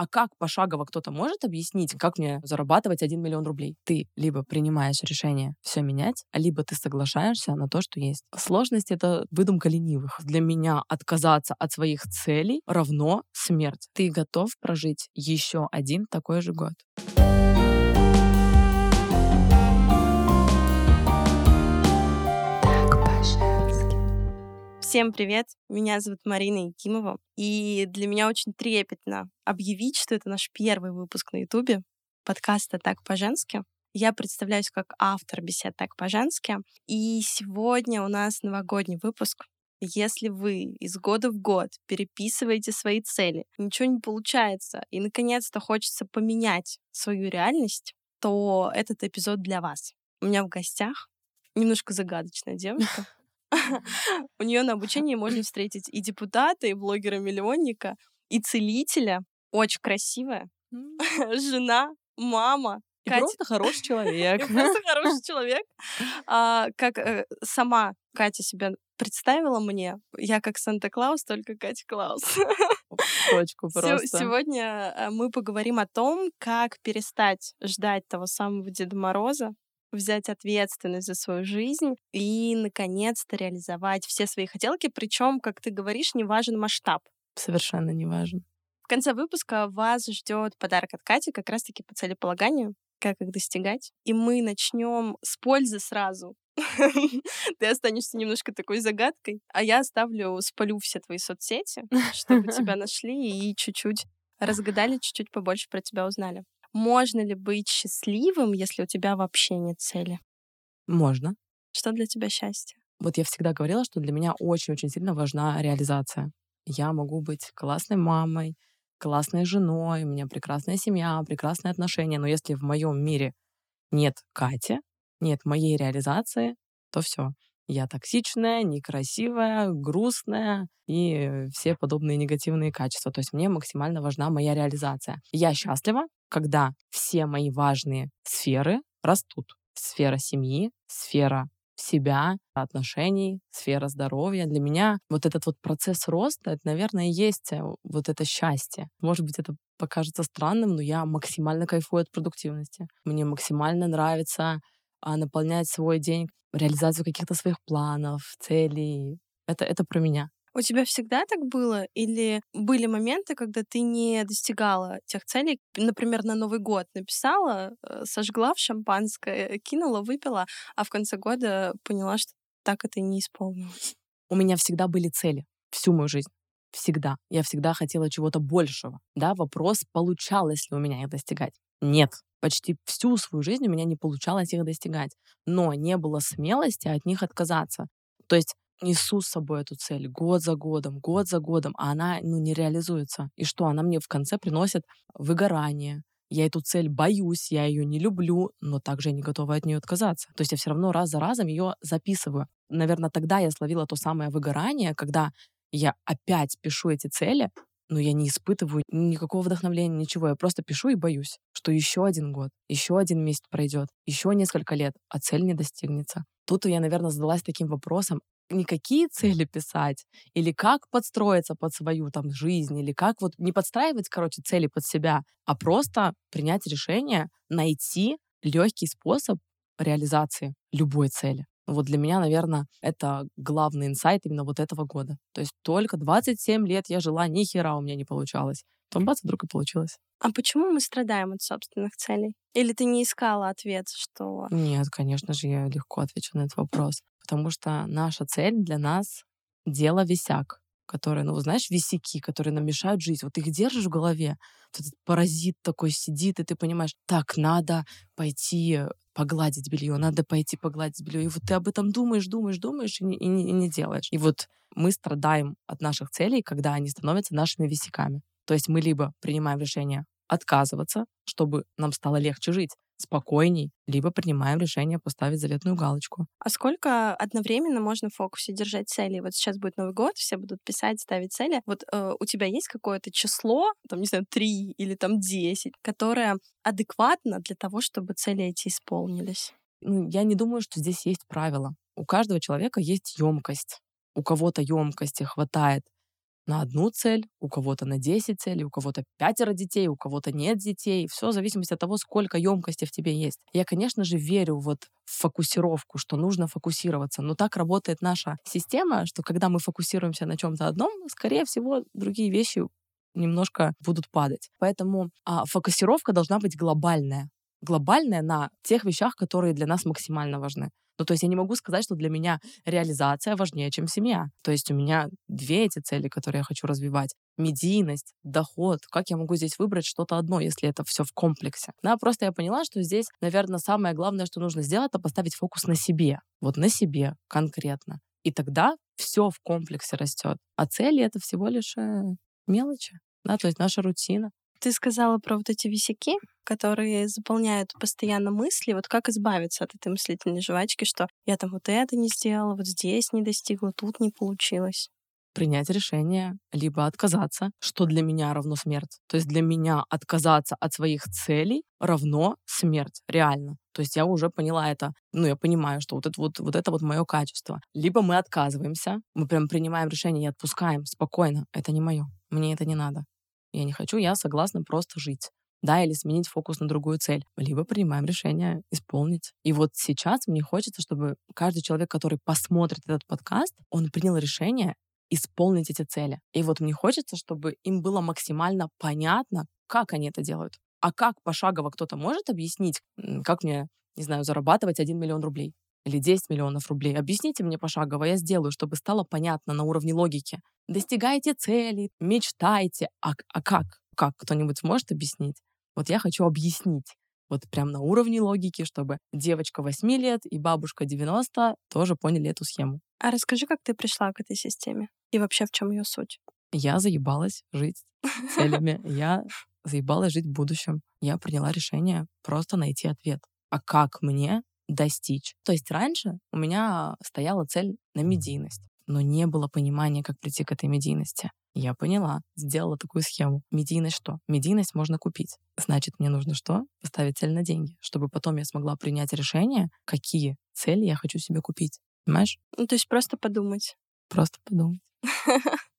А как пошагово кто-то может объяснить, как мне зарабатывать 1 миллион рублей? Ты либо принимаешь решение все менять, либо ты соглашаешься на то, что есть. Сложность — это выдумка ленивых. Для меня отказаться от своих целей равно смерть. Ты готов прожить еще один такой же год? Всем привет! Меня зовут Марина Якимова, и для меня очень трепетно объявить, что это наш первый выпуск на Ютубе подкаста «Так по-женски». Я представляюсь как автор бесед «Так по-женски», и сегодня у нас новогодний выпуск. Если вы из года в год переписываете свои цели, ничего не получается, и наконец-то хочется поменять свою реальность, то этот эпизод для вас. У меня в гостях немножко загадочная девушка, У нее на обучении можно встретить и депутата, и блогера-миллионника, и целителя. Очень красивая. Жена, мама. И Катя... просто хороший человек. просто хороший человек. А, как э, сама Катя себя представила мне, я как Санта-Клаус, только Катя Клаус. Точку просто. Сегодня э, мы поговорим о том, как перестать ждать того самого Деда Мороза, взять ответственность за свою жизнь и, наконец-то, реализовать все свои хотелки. Причем, как ты говоришь, не важен масштаб. Совершенно не важен. В конце выпуска вас ждет подарок от Кати, как раз-таки по целеполаганию, как их достигать. И мы начнем с пользы сразу. Ты останешься немножко такой загадкой, а я оставлю, спалю все твои соцсети, чтобы тебя нашли и чуть-чуть разгадали, чуть-чуть побольше про тебя узнали. Можно ли быть счастливым, если у тебя вообще нет цели? Можно. Что для тебя счастье? Вот я всегда говорила, что для меня очень-очень сильно важна реализация. Я могу быть классной мамой, классной женой, у меня прекрасная семья, прекрасные отношения, но если в моем мире нет Кати, нет моей реализации, то все. Я токсичная, некрасивая, грустная и все подобные негативные качества. То есть мне максимально важна моя реализация. Я счастлива, когда все мои важные сферы растут. Сфера семьи, сфера себя, отношений, сфера здоровья. Для меня вот этот вот процесс роста, это, наверное, есть э, вот это счастье. Может быть, это покажется странным, но я максимально кайфую от продуктивности. Мне максимально нравится а, наполнять свой день реализацию каких-то своих планов, целей. Это, это про меня. У тебя всегда так было? Или были моменты, когда ты не достигала тех целей? Например, на Новый год написала, э, сожгла в шампанское, кинула, выпила, а в конце года поняла, что так это не исполнилось. У меня всегда были цели всю мою жизнь. Всегда. Я всегда хотела чего-то большего. Да, вопрос, получалось ли у меня их достигать? Нет. Почти всю свою жизнь у меня не получалось их достигать. Но не было смелости от них отказаться. То есть несу с собой эту цель год за годом, год за годом, а она ну, не реализуется. И что? Она мне в конце приносит выгорание. Я эту цель боюсь, я ее не люблю, но также не готова от нее отказаться. То есть я все равно раз за разом ее записываю. Наверное, тогда я словила то самое выгорание, когда я опять пишу эти цели, но я не испытываю никакого вдохновления, ничего. Я просто пишу и боюсь, что еще один год, еще один месяц пройдет, еще несколько лет, а цель не достигнется. Тут я, наверное, задалась таким вопросом, не какие цели писать, или как подстроиться под свою там жизнь, или как вот не подстраивать, короче, цели под себя, а просто принять решение, найти легкий способ реализации любой цели. Вот для меня, наверное, это главный инсайт именно вот этого года. То есть только 27 лет я жила, ни хера у меня не получалось. Потом бац, вдруг и получилось. А почему мы страдаем от собственных целей? Или ты не искала ответ, что... Нет, конечно же, я легко отвечу на этот вопрос потому что наша цель для нас — дело висяк, которые, ну, знаешь, висяки, которые нам мешают жить. Вот их держишь в голове, вот этот паразит такой сидит, и ты понимаешь, так, надо пойти погладить белье, надо пойти погладить белье. И вот ты об этом думаешь, думаешь, думаешь и не, и не, и не делаешь. И вот мы страдаем от наших целей, когда они становятся нашими висяками. То есть мы либо принимаем решение отказываться, чтобы нам стало легче жить, спокойней, либо принимаем решение поставить заветную галочку. А сколько одновременно можно в фокусе держать цели? Вот сейчас будет Новый год, все будут писать, ставить цели. Вот э, у тебя есть какое-то число, там, не знаю, три или там десять, которое адекватно для того, чтобы цели эти исполнились? Ну, я не думаю, что здесь есть правила. У каждого человека есть емкость. У кого-то емкости хватает на одну цель, у кого-то на 10 целей, у кого-то пятеро детей, у кого-то нет детей. Все в зависимости от того, сколько емкости в тебе есть. Я, конечно же, верю вот в фокусировку, что нужно фокусироваться. Но так работает наша система, что когда мы фокусируемся на чем-то одном, скорее всего, другие вещи немножко будут падать. Поэтому а, фокусировка должна быть глобальная. Глобальная на тех вещах, которые для нас максимально важны. Ну, то есть я не могу сказать, что для меня реализация важнее, чем семья. То есть у меня две эти цели, которые я хочу развивать. Медийность, доход. Как я могу здесь выбрать что-то одно, если это все в комплексе? Да, просто я поняла, что здесь, наверное, самое главное, что нужно сделать, это поставить фокус на себе. Вот на себе конкретно. И тогда все в комплексе растет. А цели — это всего лишь э, мелочи. Да, то есть наша рутина. Ты сказала про вот эти висяки, которые заполняют постоянно мысли. Вот как избавиться от этой мыслительной жвачки, что я там вот это не сделала, вот здесь не достигла, тут не получилось принять решение, либо отказаться, что для меня равно смерть. То есть для меня отказаться от своих целей равно смерть, реально. То есть я уже поняла это, ну, я понимаю, что вот это вот, вот это вот мое качество. Либо мы отказываемся, мы прям принимаем решение и отпускаем спокойно. Это не мое, мне это не надо. Я не хочу, я согласна просто жить да, или сменить фокус на другую цель, либо принимаем решение исполнить. И вот сейчас мне хочется, чтобы каждый человек, который посмотрит этот подкаст, он принял решение исполнить эти цели. И вот мне хочется, чтобы им было максимально понятно, как они это делают. А как пошагово кто-то может объяснить, как мне, не знаю, зарабатывать 1 миллион рублей или 10 миллионов рублей. Объясните мне пошагово, я сделаю, чтобы стало понятно на уровне логики. Достигайте цели, мечтайте. А, а как? Как? Кто-нибудь сможет объяснить? Вот я хочу объяснить. Вот прям на уровне логики, чтобы девочка 8 лет и бабушка 90 тоже поняли эту схему. А расскажи, как ты пришла к этой системе? И вообще, в чем ее суть? Я заебалась жить целями. Я заебалась жить в будущем. Я приняла решение просто найти ответ. А как мне достичь? То есть раньше у меня стояла цель на медийность, но не было понимания, как прийти к этой медийности. Я поняла, сделала такую схему. Медийность что? Медийность можно купить. Значит, мне нужно что? Поставить цель на деньги, чтобы потом я смогла принять решение, какие цели я хочу себе купить. Понимаешь? Ну, то есть просто подумать. Просто подумать.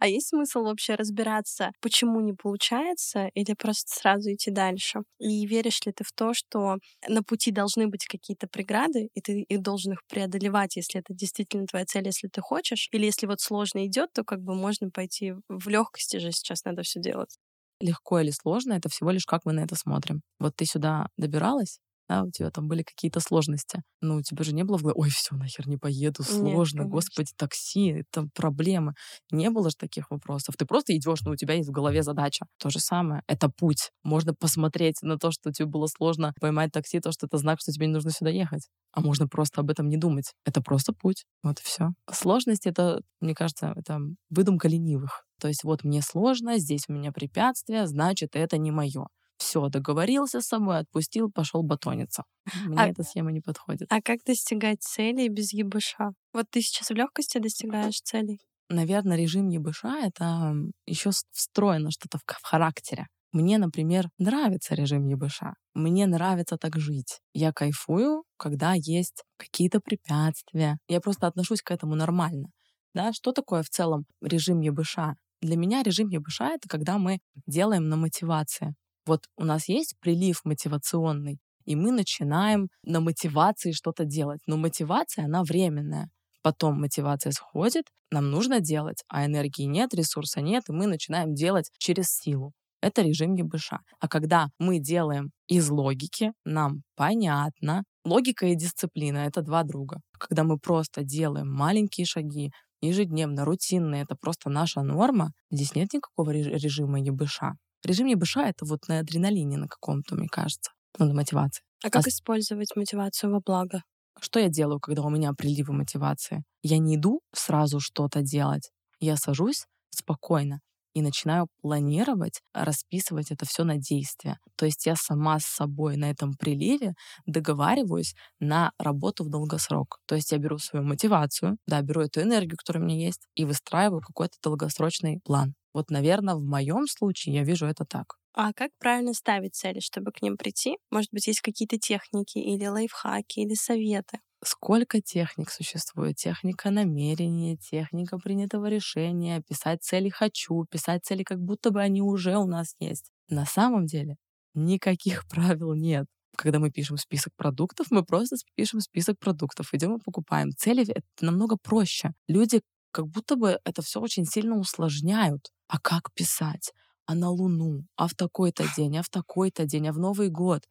А есть смысл вообще разбираться, почему не получается, или просто сразу идти дальше? И веришь ли ты в то, что на пути должны быть какие-то преграды, и ты их должен их преодолевать, если это действительно твоя цель, если ты хочешь? Или если вот сложно идет, то как бы можно пойти в легкости же сейчас надо все делать? Легко или сложно, это всего лишь как мы на это смотрим. Вот ты сюда добиралась, да, у тебя там были какие-то сложности. Ну, у тебя же не было в голове, ой, все, нахер не поеду, сложно, Нет, господи, такси, это проблемы. Не было же таких вопросов. Ты просто идешь, но у тебя есть в голове задача. То же самое. Это путь. Можно посмотреть на то, что тебе было сложно поймать такси, то, что это знак, что тебе не нужно сюда ехать. А можно просто об этом не думать. Это просто путь. Вот и все. Сложность — это, мне кажется, это выдумка ленивых. То есть вот мне сложно, здесь у меня препятствия, значит, это не мое все, договорился с собой, отпустил, пошел батониться. Мне а, эта схема не подходит. А как достигать целей без ЕБШ? Вот ты сейчас в легкости достигаешь целей? Наверное, режим ЕБШ — это еще встроено что-то в, в характере. Мне, например, нравится режим ЕБШ. Мне нравится так жить. Я кайфую, когда есть какие-то препятствия. Я просто отношусь к этому нормально. Да, что такое в целом режим ЕБШ? Для меня режим ЕБШ — это когда мы делаем на мотивации. Вот у нас есть прилив мотивационный, и мы начинаем на мотивации что-то делать. Но мотивация, она временная. Потом мотивация сходит, нам нужно делать, а энергии нет, ресурса нет, и мы начинаем делать через силу. Это режим ЕБШ. А когда мы делаем из логики, нам понятно. Логика и дисциплина — это два друга. Когда мы просто делаем маленькие шаги, ежедневно, рутинные, это просто наша норма, здесь нет никакого режима ЕБШ. Режим ЕБШ — это вот на адреналине на каком-то, мне кажется, ну, на мотивации. А как а... использовать мотивацию во благо? Что я делаю, когда у меня приливы мотивации? Я не иду сразу что-то делать. Я сажусь спокойно и начинаю планировать, расписывать это все на действия. То есть я сама с собой на этом приливе договариваюсь на работу в долгосрок. То есть я беру свою мотивацию, да, беру эту энергию, которая у меня есть, и выстраиваю какой-то долгосрочный план. Вот, наверное, в моем случае я вижу это так. А как правильно ставить цели, чтобы к ним прийти? Может быть, есть какие-то техники или лайфхаки, или советы? Сколько техник существует? Техника намерения, техника принятого решения, писать цели «хочу», писать цели, как будто бы они уже у нас есть. На самом деле никаких правил нет. Когда мы пишем список продуктов, мы просто пишем список продуктов, идем и покупаем. Цели — это намного проще. Люди как будто бы это все очень сильно усложняют. А как писать? А на Луну? А в такой-то день? А в такой-то день? А в Новый год?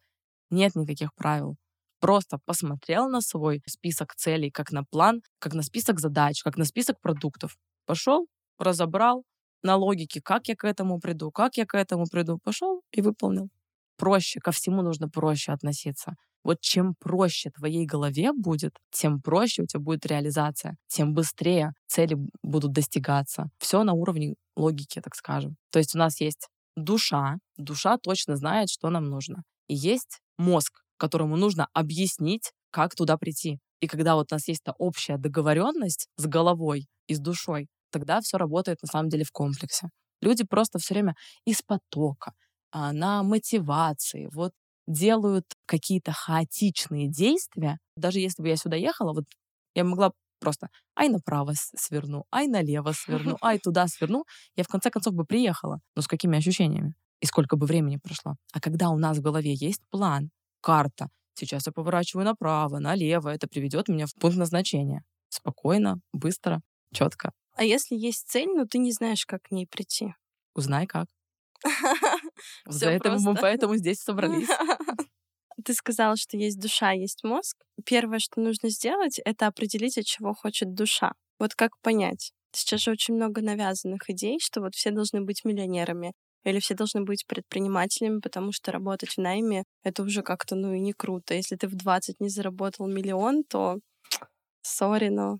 Нет никаких правил. Просто посмотрел на свой список целей, как на план, как на список задач, как на список продуктов. Пошел, разобрал на логике, как я к этому приду, как я к этому приду. Пошел и выполнил. Проще, ко всему нужно проще относиться. Вот чем проще твоей голове будет, тем проще у тебя будет реализация, тем быстрее цели будут достигаться. Все на уровне логики, так скажем. То есть у нас есть душа, душа точно знает, что нам нужно. И есть мозг, которому нужно объяснить, как туда прийти. И когда вот у нас есть эта общая договоренность с головой и с душой, тогда все работает на самом деле в комплексе. Люди просто все время из потока, а, на мотивации, вот делают какие-то хаотичные действия. Даже если бы я сюда ехала, вот я могла просто ай направо сверну, ай налево сверну, ай туда сверну. Я в конце концов бы приехала. Но с какими ощущениями? И сколько бы времени прошло? А когда у нас в голове есть план, карта. Сейчас я поворачиваю направо, налево. Это приведет меня в пункт назначения. Спокойно, быстро, четко. А если есть цель, но ты не знаешь, как к ней прийти? Узнай как. За это мы поэтому здесь собрались. Ты сказала, что есть душа, есть мозг. Первое, что нужно сделать, это определить, от чего хочет душа. Вот как понять? Сейчас же очень много навязанных идей, что вот все должны быть миллионерами, или все должны быть предпринимателями, потому что работать в найме — это уже как-то, ну, и не круто. Если ты в 20 не заработал миллион, то сори, но...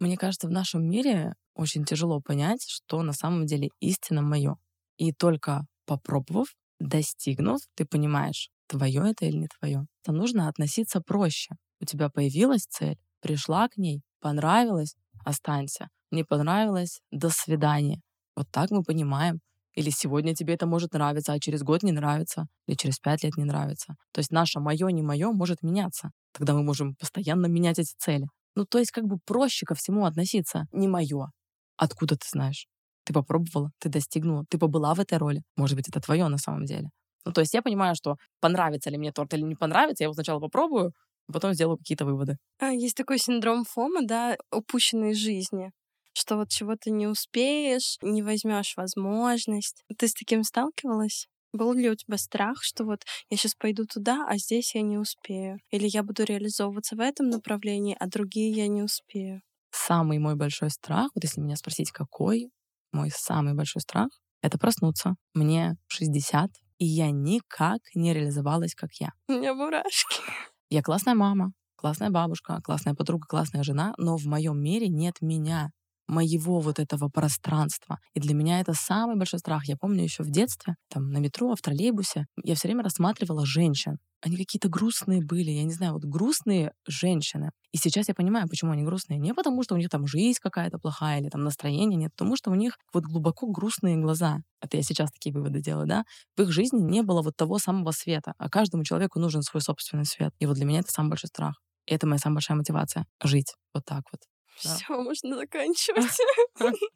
Мне кажется, в нашем мире очень тяжело понять, что на самом деле истинно мое. И только попробовав, достигнув, ты понимаешь, твое это или не твое. То нужно относиться проще. У тебя появилась цель, пришла к ней, понравилось, останься. Не понравилось, до свидания. Вот так мы понимаем, или сегодня тебе это может нравиться, а через год не нравится, или через пять лет не нравится. То есть наше мое, не мое может меняться. Тогда мы можем постоянно менять эти цели. Ну, то есть как бы проще ко всему относиться. Не мое. Откуда ты знаешь? Ты попробовала, ты достигнула, ты побыла в этой роли. Может быть, это твое на самом деле. Ну, то есть я понимаю, что понравится ли мне торт или не понравится, я его сначала попробую, а потом сделаю какие-то выводы. А, есть такой синдром Фома, да, упущенной жизни что вот чего-то не успеешь, не возьмешь возможность. Ты с таким сталкивалась? Был ли у тебя страх, что вот я сейчас пойду туда, а здесь я не успею? Или я буду реализовываться в этом направлении, а другие я не успею? Самый мой большой страх, вот если меня спросить, какой мой самый большой страх, это проснуться. Мне 60, и я никак не реализовалась, как я. У меня мурашки. Я классная мама, классная бабушка, классная подруга, классная жена, но в моем мире нет меня моего вот этого пространства. И для меня это самый большой страх. Я помню еще в детстве, там, на метро, в троллейбусе, я все время рассматривала женщин. Они какие-то грустные были, я не знаю, вот грустные женщины. И сейчас я понимаю, почему они грустные. Не потому, что у них там жизнь какая-то плохая или там настроение нет, потому что у них вот глубоко грустные глаза. Это я сейчас такие выводы делаю, да? В их жизни не было вот того самого света, а каждому человеку нужен свой собственный свет. И вот для меня это самый большой страх. И это моя самая большая мотивация — жить вот так вот. Все, можно заканчивать.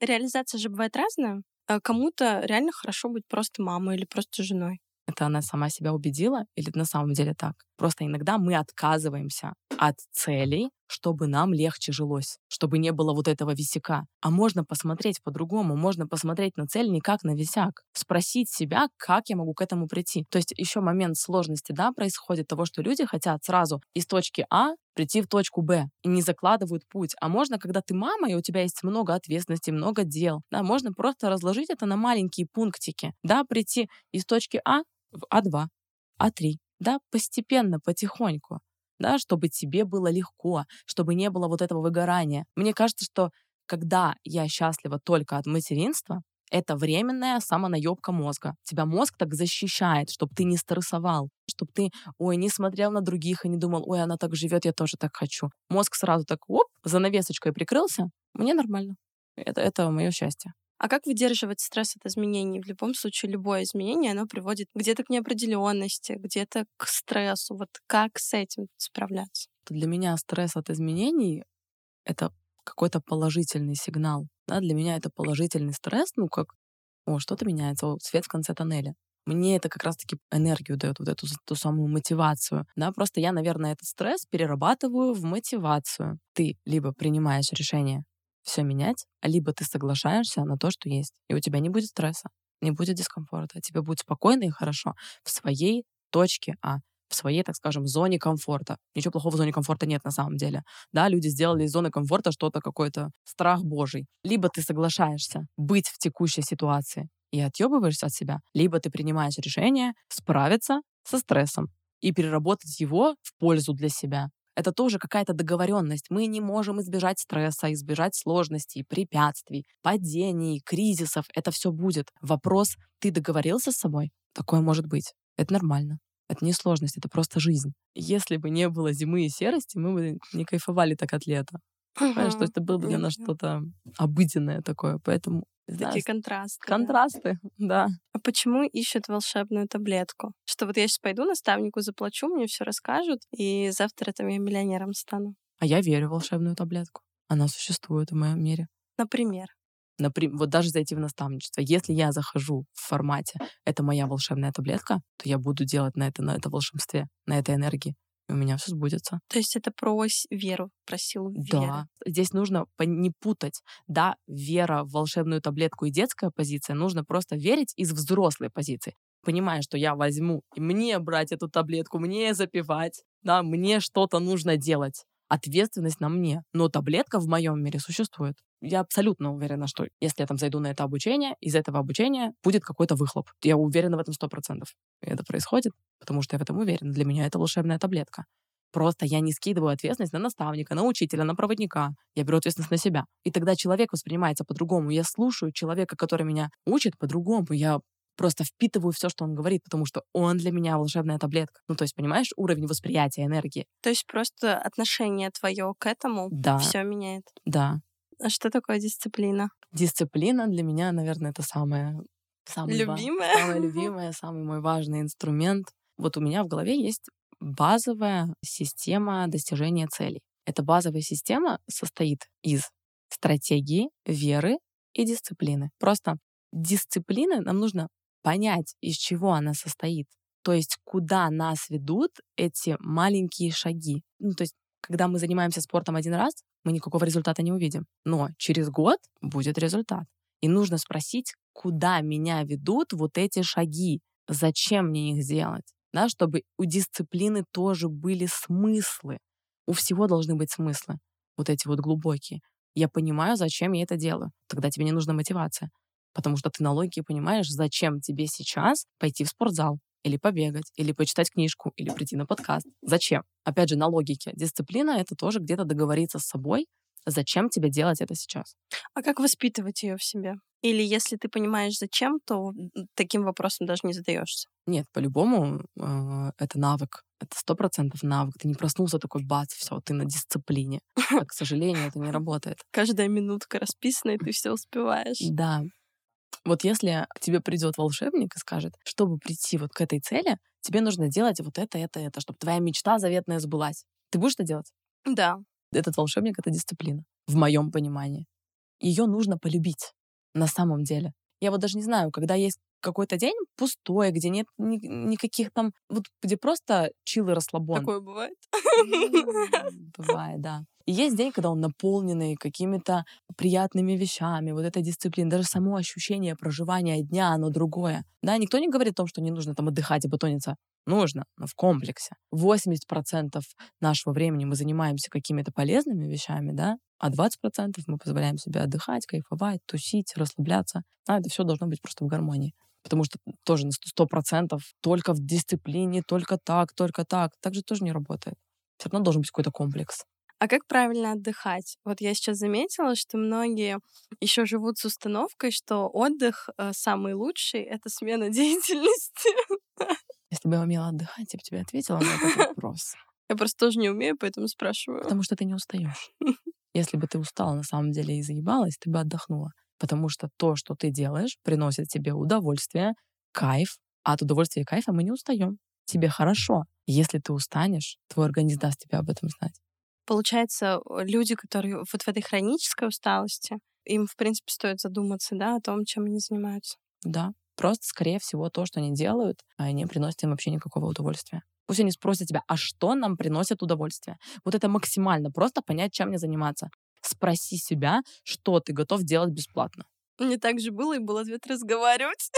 Реализация же бывает разная. А кому-то реально хорошо быть просто мамой или просто женой. Это она сама себя убедила или на самом деле так? Просто иногда мы отказываемся от целей, чтобы нам легче жилось, чтобы не было вот этого висяка. А можно посмотреть по-другому, можно посмотреть на цель не как на висяк, спросить себя, как я могу к этому прийти. То есть еще момент сложности, да, происходит того, что люди хотят сразу из точки А прийти в точку Б и не закладывают путь. А можно, когда ты мама, и у тебя есть много ответственности, много дел, да, можно просто разложить это на маленькие пунктики, да, прийти из точки А в А2, А3, да, постепенно, потихоньку да, чтобы тебе было легко, чтобы не было вот этого выгорания. Мне кажется, что когда я счастлива только от материнства, это временная самонаебка мозга. Тебя мозг так защищает, чтобы ты не стрессовал, чтобы ты, ой, не смотрел на других и не думал, ой, она так живет, я тоже так хочу. Мозг сразу так, оп, занавесочкой прикрылся, мне нормально. Это, это мое счастье. А как выдерживать стресс от изменений? В любом случае, любое изменение, оно приводит где-то к неопределенности, где-то к стрессу. Вот как с этим справляться? Для меня стресс от изменений — это какой-то положительный сигнал. Да? Для меня это положительный стресс, ну как, о, что-то меняется, о, свет в конце тоннеля. Мне это как раз-таки энергию дает, вот эту ту самую мотивацию. Да, просто я, наверное, этот стресс перерабатываю в мотивацию. Ты либо принимаешь решение все менять, либо ты соглашаешься на то, что есть, и у тебя не будет стресса, не будет дискомфорта, тебе будет спокойно и хорошо в своей точке А, в своей, так скажем, зоне комфорта. Ничего плохого в зоне комфорта нет на самом деле. Да, люди сделали из зоны комфорта что-то, какой-то страх божий. Либо ты соглашаешься быть в текущей ситуации и отъебываешься от себя, либо ты принимаешь решение справиться со стрессом и переработать его в пользу для себя. Это тоже какая-то договоренность. Мы не можем избежать стресса, избежать сложностей, препятствий, падений, кризисов. Это все будет. Вопрос, ты договорился с собой? Такое может быть. Это нормально. Это не сложность, это просто жизнь. Если бы не было зимы и серости, мы бы не кайфовали так от лета. Понимаешь, что это было бы для нас что-то обыденное такое. Поэтому Такие контрасты. Контрасты, да. А почему ищут волшебную таблетку? Что вот я сейчас пойду наставнику, заплачу, мне все расскажут, и завтра там я миллионером стану. А я верю в волшебную таблетку. Она существует в моем мире. Например? Например, вот даже зайти в наставничество. Если я захожу в формате «это моя волшебная таблетка», то я буду делать на это, на это волшебстве, на этой энергии у меня все сбудется. То есть это про веру, про силу веры. Да. Здесь нужно не путать. Да, вера в волшебную таблетку и детская позиция. Нужно просто верить из взрослой позиции. Понимая, что я возьму, и мне брать эту таблетку, мне запивать, да, мне что-то нужно делать ответственность на мне. Но таблетка в моем мире существует. Я абсолютно уверена, что если я там зайду на это обучение, из этого обучения будет какой-то выхлоп. Я уверена в этом сто процентов. Это происходит, потому что я в этом уверена. Для меня это волшебная таблетка. Просто я не скидываю ответственность на наставника, на учителя, на проводника. Я беру ответственность на себя. И тогда человек воспринимается по-другому. Я слушаю человека, который меня учит по-другому. Я просто впитываю все, что он говорит, потому что он для меня волшебная таблетка. Ну, то есть, понимаешь, уровень восприятия энергии. То есть просто отношение твое к этому да. все меняет. Да. А что такое дисциплина? Дисциплина для меня, наверное, это самое самый любимое, самое любимое, самый мой важный инструмент. Вот у меня в голове есть базовая система достижения целей. Эта базовая система состоит из стратегии, веры и дисциплины. Просто дисциплины нам нужно понять, из чего она состоит. То есть куда нас ведут эти маленькие шаги. Ну, то есть когда мы занимаемся спортом один раз, мы никакого результата не увидим. Но через год будет результат. И нужно спросить, куда меня ведут вот эти шаги, зачем мне их делать, да, чтобы у дисциплины тоже были смыслы. У всего должны быть смыслы, вот эти вот глубокие. Я понимаю, зачем я это делаю. Тогда тебе не нужна мотивация. Потому что ты на логике понимаешь, зачем тебе сейчас пойти в спортзал, или побегать, или почитать книжку, или прийти на подкаст. Зачем? Опять же, на логике. Дисциплина — это тоже где-то договориться с собой, зачем тебе делать это сейчас. А как воспитывать ее в себе? Или если ты понимаешь, зачем, то таким вопросом даже не задаешься? Нет, по-любому э, это навык. Это сто процентов навык. Ты не проснулся такой, бац, все, ты на дисциплине. А, к сожалению, это не работает. Каждая минутка расписана, и ты все успеваешь. Да. Вот если к тебе придет волшебник и скажет, чтобы прийти вот к этой цели, тебе нужно делать вот это, это, это, чтобы твоя мечта заветная сбылась. Ты будешь это делать? Да. Этот волшебник — это дисциплина, в моем понимании. Ее нужно полюбить на самом деле. Я вот даже не знаю, когда есть какой-то день пустой, где нет ни, никаких там, вот где просто чил и расслабон. Такое бывает? Бывает, да. И есть день, когда он наполненный какими-то приятными вещами, вот эта дисциплина, даже само ощущение проживания дня, оно другое. Да, никто не говорит о том, что не нужно там отдыхать и батониться. Нужно, но в комплексе. 80% нашего времени мы занимаемся какими-то полезными вещами, да, а 20% мы позволяем себе отдыхать, кайфовать, тусить, расслабляться. А это все должно быть просто в гармонии. Потому что тоже на 100% только в дисциплине, только так, только так. Так же тоже не работает. Все равно должен быть какой-то комплекс. А как правильно отдыхать? Вот я сейчас заметила, что многие еще живут с установкой, что отдых э, самый лучший — это смена деятельности. Если бы я умела отдыхать, я бы тебе ответила на этот вопрос. Я просто тоже не умею, поэтому спрашиваю. Потому что ты не устаешь. Если бы ты устала на самом деле и заебалась, ты бы отдохнула. Потому что то, что ты делаешь, приносит тебе удовольствие, кайф, а от удовольствия и кайфа мы не устаем. Тебе хорошо. Если ты устанешь, твой организм даст тебе об этом знать. Получается, люди, которые вот в этой хронической усталости, им, в принципе, стоит задуматься, да, о том, чем они занимаются. Да. Просто, скорее всего, то, что они делают, а не приносит им вообще никакого удовольствия. Пусть они спросят тебя, а что нам приносит удовольствие? Вот это максимально просто понять, чем мне заниматься. Спроси себя, что ты готов делать бесплатно. Мне так же было, и был ответ разговаривать.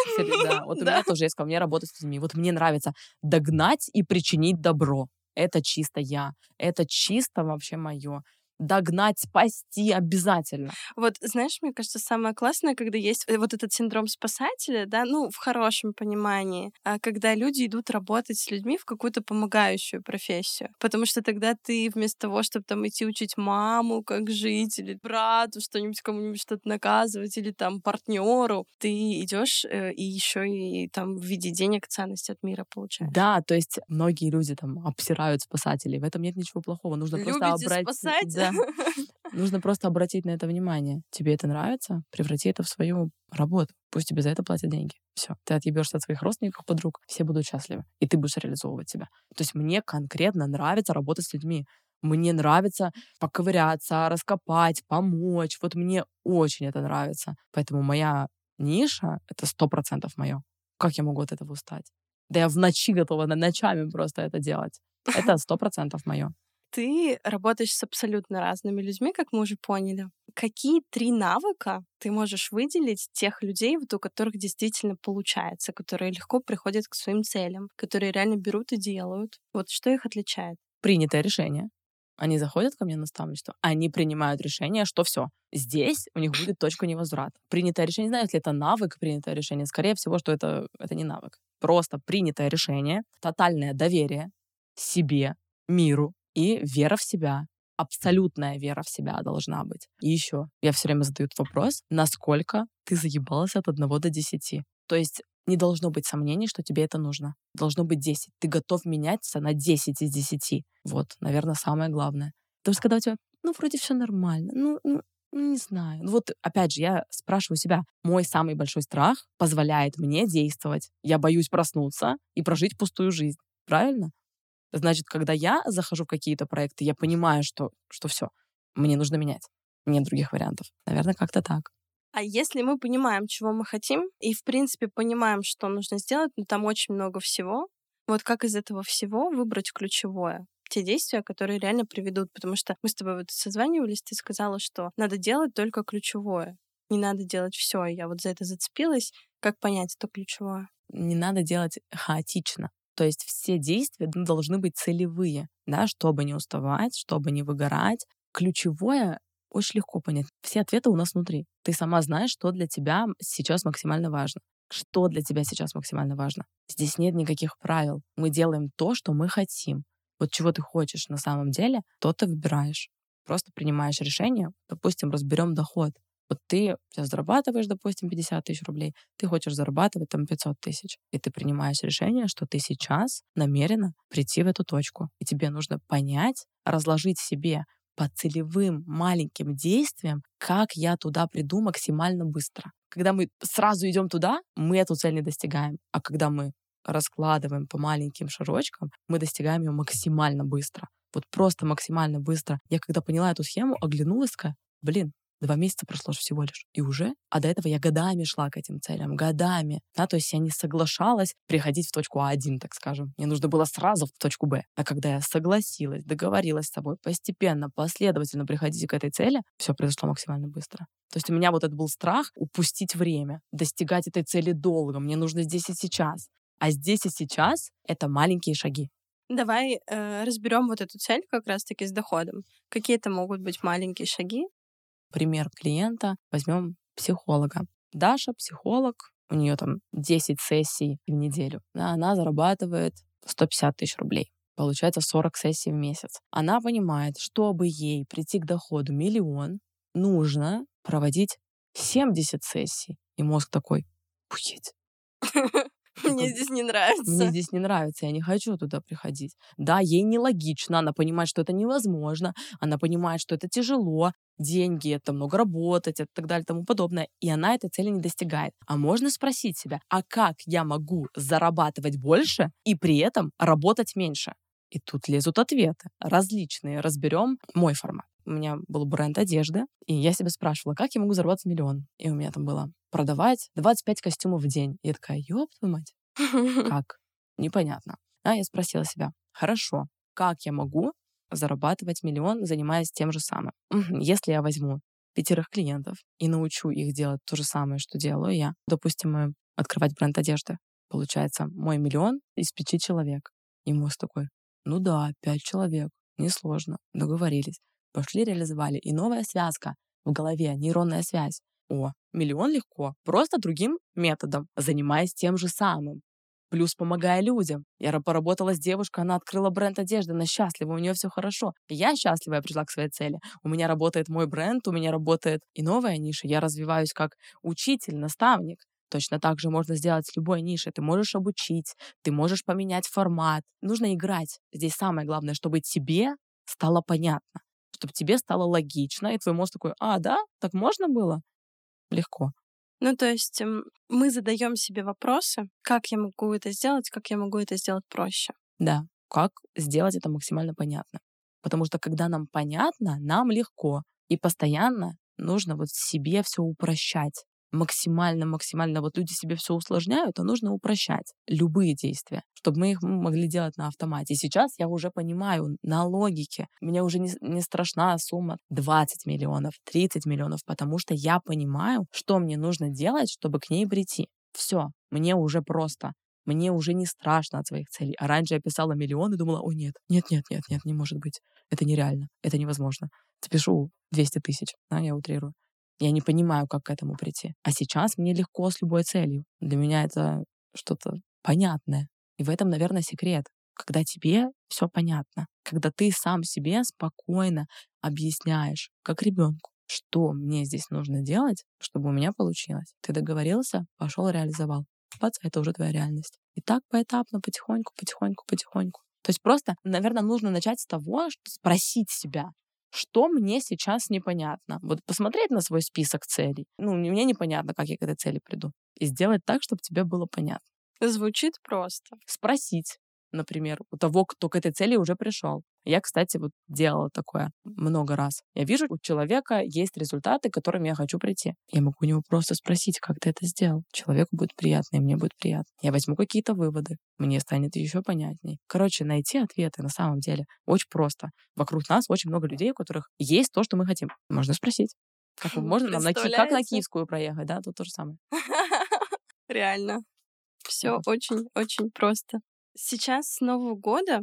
Да, вот у меня тоже есть ко мне работать с людьми. Вот мне нравится догнать и причинить добро. Это чисто я. Это чисто вообще мое догнать, спасти обязательно. Вот, знаешь, мне кажется, самое классное, когда есть э, вот этот синдром спасателя, да, ну, в хорошем понимании, а когда люди идут работать с людьми в какую-то помогающую профессию. Потому что тогда ты вместо того, чтобы там идти учить маму, как жить, или брату что-нибудь, кому-нибудь что-то наказывать, или там партнеру, ты идешь э, и еще и там в виде денег ценность от мира получаешь. Да, то есть многие люди там обсирают спасателей. В этом нет ничего плохого. Нужно Любите просто обратить... спасать? Да. Нужно просто обратить на это внимание. Тебе это нравится? Преврати это в свою работу. Пусть тебе за это платят деньги. Все. Ты отъебешься от своих родственников, подруг, все будут счастливы. И ты будешь реализовывать себя. То есть мне конкретно нравится работать с людьми. Мне нравится поковыряться, раскопать, помочь. Вот мне очень это нравится. Поэтому моя ниша — это сто процентов мое. Как я могу от этого устать? Да я в ночи готова ночами просто это делать. Это сто процентов мое ты работаешь с абсолютно разными людьми, как мы уже поняли. Какие три навыка ты можешь выделить тех людей, вот у которых действительно получается, которые легко приходят к своим целям, которые реально берут и делают? Вот что их отличает? Принятое решение. Они заходят ко мне на наставничество, они принимают решение, что все, здесь у них будет точка невозврата. Принятое решение, знаю, если это навык, принятое решение, скорее всего, что это, это не навык. Просто принятое решение, тотальное доверие себе, миру, и вера в себя. Абсолютная вера в себя должна быть. И еще, я все время задаю этот вопрос, насколько ты заебалась от одного до десяти. То есть не должно быть сомнений, что тебе это нужно. Должно быть 10. Ты готов меняться на 10 из 10. Вот, наверное, самое главное. Потому что когда у тебя, ну, вроде все нормально, ну, ну, ну, не знаю. Ну, вот, опять же, я спрашиваю себя, мой самый большой страх позволяет мне действовать. Я боюсь проснуться и прожить пустую жизнь. Правильно? Значит, когда я захожу в какие-то проекты, я понимаю, что, что все, мне нужно менять. Нет других вариантов. Наверное, как-то так. А если мы понимаем, чего мы хотим, и, в принципе, понимаем, что нужно сделать, но там очень много всего, вот как из этого всего выбрать ключевое? те действия, которые реально приведут, потому что мы с тобой вот созванивались, ты сказала, что надо делать только ключевое, не надо делать все. Я вот за это зацепилась. Как понять это ключевое? Не надо делать хаотично. То есть все действия должны быть целевые, да, чтобы не уставать, чтобы не выгорать. Ключевое очень легко понять. Все ответы у нас внутри. Ты сама знаешь, что для тебя сейчас максимально важно. Что для тебя сейчас максимально важно. Здесь нет никаких правил. Мы делаем то, что мы хотим. Вот чего ты хочешь на самом деле, то ты выбираешь. Просто принимаешь решение. Допустим, разберем доход. Вот ты сейчас зарабатываешь, допустим, 50 тысяч рублей, ты хочешь зарабатывать там 500 тысяч, и ты принимаешь решение, что ты сейчас намерена прийти в эту точку. И тебе нужно понять, разложить себе по целевым маленьким действиям, как я туда приду максимально быстро. Когда мы сразу идем туда, мы эту цель не достигаем. А когда мы раскладываем по маленьким шажочкам, мы достигаем ее максимально быстро. Вот просто максимально быстро. Я когда поняла эту схему, оглянулась, блин, Два месяца прошло всего лишь. И уже, а до этого я годами шла к этим целям, годами. Да, то есть я не соглашалась приходить в точку А1, так скажем. Мне нужно было сразу в точку Б. А когда я согласилась, договорилась с собой постепенно, последовательно приходить к этой цели, все произошло максимально быстро. То есть у меня вот этот был страх упустить время, достигать этой цели долго. Мне нужно здесь и сейчас. А здесь и сейчас — это маленькие шаги. Давай э, разберем вот эту цель как раз-таки с доходом. Какие это могут быть маленькие шаги, пример клиента, возьмем психолога. Даша, психолог, у нее там 10 сессий в неделю. Она зарабатывает 150 тысяч рублей. Получается 40 сессий в месяц. Она понимает, чтобы ей прийти к доходу миллион, нужно проводить 70 сессий. И мозг такой, пуеть. Мне здесь не нравится. Мне здесь не нравится, я не хочу туда приходить. Да, ей нелогично, она понимает, что это невозможно, она понимает, что это тяжело, деньги, это много работать, и так далее, и тому подобное. И она этой цели не достигает. А можно спросить себя, а как я могу зарабатывать больше и при этом работать меньше? И тут лезут ответы различные. Разберем мой формат. У меня был бренд одежды, и я себя спрашивала, как я могу заработать миллион? И у меня там было продавать 25 костюмов в день. И я такая, ёб твою мать, как? Непонятно. А я спросила себя, хорошо, как я могу зарабатывать миллион, занимаясь тем же самым? Если я возьму пятерых клиентов и научу их делать то же самое, что делаю я, допустим, открывать бренд одежды, получается, мой миллион из пяти человек. И мозг такой, ну да, пять человек, несложно, договорились. Пошли, реализовали. И новая связка в голове, нейронная связь. О, миллион легко, просто другим методом, занимаясь тем же самым. Плюс помогая людям. Я поработала с девушкой, она открыла бренд одежды, она счастлива, у нее все хорошо. Я счастлива, я пришла к своей цели. У меня работает мой бренд, у меня работает и новая ниша. Я развиваюсь как учитель, наставник. Точно так же можно сделать с любой нишей. Ты можешь обучить, ты можешь поменять формат. Нужно играть. Здесь самое главное, чтобы тебе стало понятно, чтобы тебе стало логично, и твой мозг такой, а, да, так можно было? Легко. Ну, то есть мы задаем себе вопросы, как я могу это сделать, как я могу это сделать проще. Да, как сделать это максимально понятно. Потому что когда нам понятно, нам легко. И постоянно нужно вот себе все упрощать максимально-максимально вот люди себе все усложняют, а нужно упрощать любые действия, чтобы мы их могли делать на автомате. И сейчас я уже понимаю на логике, мне уже не, не страшна сумма 20 миллионов, 30 миллионов, потому что я понимаю, что мне нужно делать, чтобы к ней прийти. Все, мне уже просто. Мне уже не страшно от своих целей. А раньше я писала миллион и думала, о нет, нет, нет, нет, нет, не может быть. Это нереально, это невозможно. Запишу 200 тысяч, да, я утрирую. Я не понимаю, как к этому прийти. А сейчас мне легко с любой целью. Для меня это что-то понятное. И в этом, наверное, секрет. Когда тебе все понятно, когда ты сам себе спокойно объясняешь, как ребенку, что мне здесь нужно делать, чтобы у меня получилось. Ты договорился, пошел, реализовал. Бац, это уже твоя реальность. И так поэтапно, потихоньку, потихоньку, потихоньку. То есть просто, наверное, нужно начать с того, что спросить себя, что мне сейчас непонятно. Вот посмотреть на свой список целей. Ну, мне непонятно, как я к этой цели приду. И сделать так, чтобы тебе было понятно. Звучит просто. Спросить, например, у того, кто к этой цели уже пришел. Я, кстати, вот делала такое много раз. Я вижу, у человека есть результаты, к которым я хочу прийти. Я могу у него просто спросить, как ты это сделал. Человеку будет приятно, и мне будет приятно. Я возьму какие-то выводы, мне станет еще понятней. Короче, найти ответы на самом деле очень просто. Вокруг нас очень много людей, у которых есть то, что мы хотим. Можно спросить. Как можно нам на, как на Киевскую проехать, да? Тут то же самое. Реально. Все очень-очень просто. Сейчас с Нового года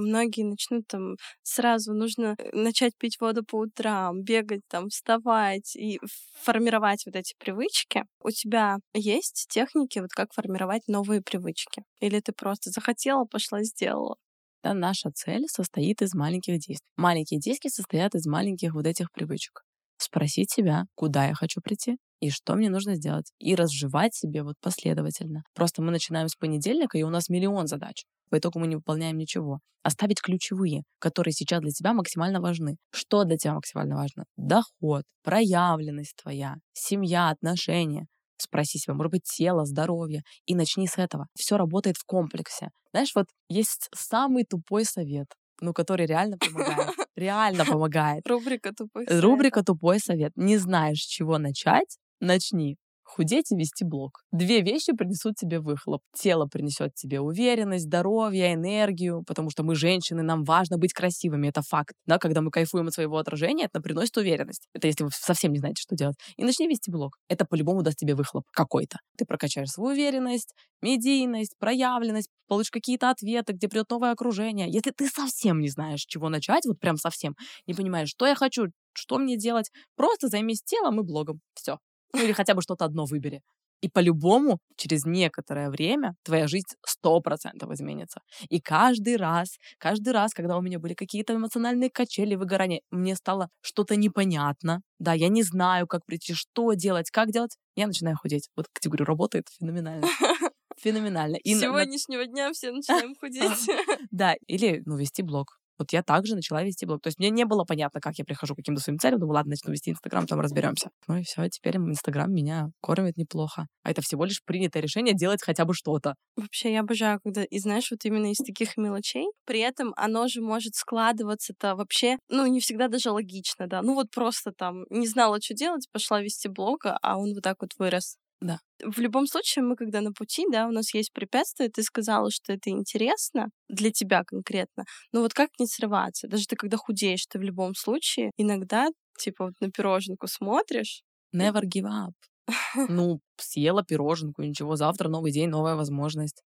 многие начнут там сразу нужно э, начать пить воду по утрам, бегать там, вставать и формировать вот эти привычки. У тебя есть техники, вот как формировать новые привычки? Или ты просто захотела, пошла, сделала? Да, наша цель состоит из маленьких действий. Маленькие действия состоят из маленьких вот этих привычек. Спросить себя, куда я хочу прийти, и что мне нужно сделать, и разжевать себе вот последовательно. Просто мы начинаем с понедельника, и у нас миллион задач. По итогу мы не выполняем ничего. Оставить ключевые, которые сейчас для тебя максимально важны. Что для тебя максимально важно? Доход, проявленность твоя, семья, отношения. Спроси себя, может быть, тело, здоровье. И начни с этого. Все работает в комплексе. Знаешь, вот есть самый тупой совет ну, который реально помогает. Реально помогает. Рубрика «Тупой совет». Рубрика «Тупой совет». Не знаешь, с чего начать? Начни худеть и вести блог. Две вещи принесут тебе выхлоп. Тело принесет тебе уверенность, здоровье, энергию, потому что мы женщины, нам важно быть красивыми, это факт. Да, когда мы кайфуем от своего отражения, это приносит уверенность. Это если вы совсем не знаете, что делать. И начни вести блог. Это по-любому даст тебе выхлоп какой-то. Ты прокачаешь свою уверенность, медийность, проявленность, получишь какие-то ответы, где придет новое окружение. Если ты совсем не знаешь, чего начать, вот прям совсем, не понимаешь, что я хочу, что мне делать, просто займись телом и блогом. Все. Ну или хотя бы что-то одно выбери. И по-любому через некоторое время твоя жизнь сто процентов изменится. И каждый раз, каждый раз, когда у меня были какие-то эмоциональные качели, выгорания, мне стало что-то непонятно. Да, я не знаю, как прийти, что делать, как делать. Я начинаю худеть. Вот, говорю, работает феноменально. Феноменально. И С сегодняшнего дня все начинаем худеть. Да, или, ну, вести блог. Вот я также начала вести блог. То есть мне не было понятно, как я прихожу к каким-то своим целям. Думаю, ладно, начну вести Инстаграм, там разберемся. Ну и все, теперь Инстаграм меня кормит неплохо. А это всего лишь принятое решение делать хотя бы что-то. Вообще, я обожаю, когда, и знаешь, вот именно из таких мелочей, при этом оно же может складываться-то вообще, ну, не всегда даже логично, да. Ну, вот просто там не знала, что делать, пошла вести блог, а он вот так вот вырос. Да. В любом случае, мы когда на пути, да, у нас есть препятствия, ты сказала, что это интересно для тебя конкретно, но вот как не срываться? Даже ты когда худеешь, ты в любом случае иногда, типа, вот на пироженку смотришь. Never give up. Ну, съела пироженку, ничего, завтра новый день, новая возможность.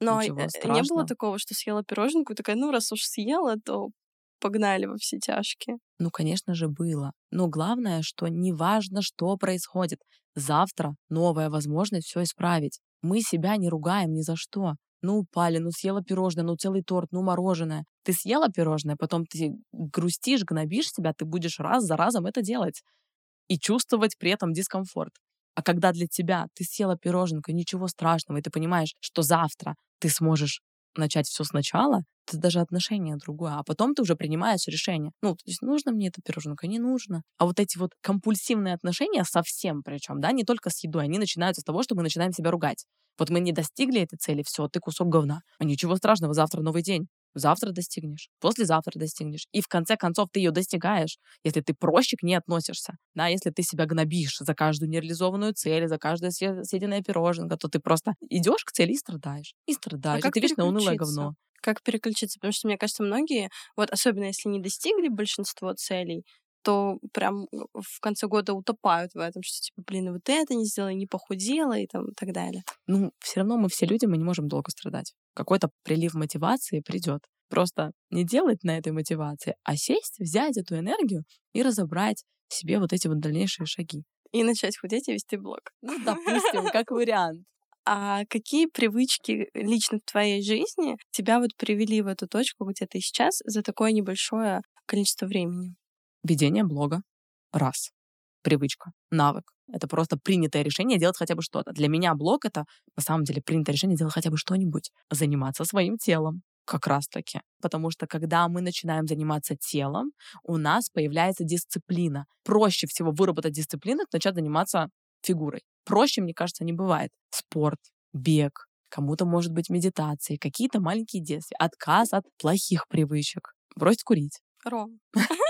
Но э, не было такого, что съела пироженку такая, ну, раз уж съела, то погнали во все тяжкие. Ну, конечно же, было. Но главное, что неважно, что происходит, завтра новая возможность все исправить. Мы себя не ругаем ни за что. Ну, упали, ну, съела пирожное, ну, целый торт, ну, мороженое. Ты съела пирожное, потом ты грустишь, гнобишь себя, ты будешь раз за разом это делать. И чувствовать при этом дискомфорт. А когда для тебя ты съела пироженку, ничего страшного, и ты понимаешь, что завтра ты сможешь начать все сначала, это даже отношение другое. А потом ты уже принимаешь решение. Ну, то есть нужно мне эта пироженка, не нужно. А вот эти вот компульсивные отношения совсем причем, да, не только с едой, они начинаются с того, что мы начинаем себя ругать. Вот мы не достигли этой цели, все, ты кусок говна. А ничего страшного, завтра новый день. Завтра достигнешь, послезавтра достигнешь. И в конце концов ты ее достигаешь, если ты проще к ней относишься. Да, если ты себя гнобишь за каждую нереализованную цель, за каждое съеденное пироженка, то ты просто идешь к цели и страдаешь. И страдаешь. А и ты вечно унылое говно как переключиться, потому что, мне кажется, многие, вот особенно если не достигли большинство целей, то прям в конце года утопают в этом, что типа, блин, вот это не сделала, не похудела и там и так далее. Ну, все равно мы все люди, мы не можем долго страдать. Какой-то прилив мотивации придет. Просто не делать на этой мотивации, а сесть, взять эту энергию и разобрать себе вот эти вот дальнейшие шаги. И начать худеть и вести блог. Ну, допустим, как вариант. А какие привычки лично в твоей жизни тебя вот привели в эту точку, где ты сейчас, за такое небольшое количество времени? Ведение блога. Раз. Привычка. Навык. Это просто принятое решение делать хотя бы что-то. Для меня блог — это на самом деле принятое решение делать хотя бы что-нибудь. Заниматься своим телом. Как раз-таки. Потому что когда мы начинаем заниматься телом, у нас появляется дисциплина. Проще всего выработать дисциплину, начать заниматься фигурой. Проще, мне кажется, не бывает. Спорт, бег, кому-то может быть медитации, какие-то маленькие действия, отказ от плохих привычек, бросить курить. Ром.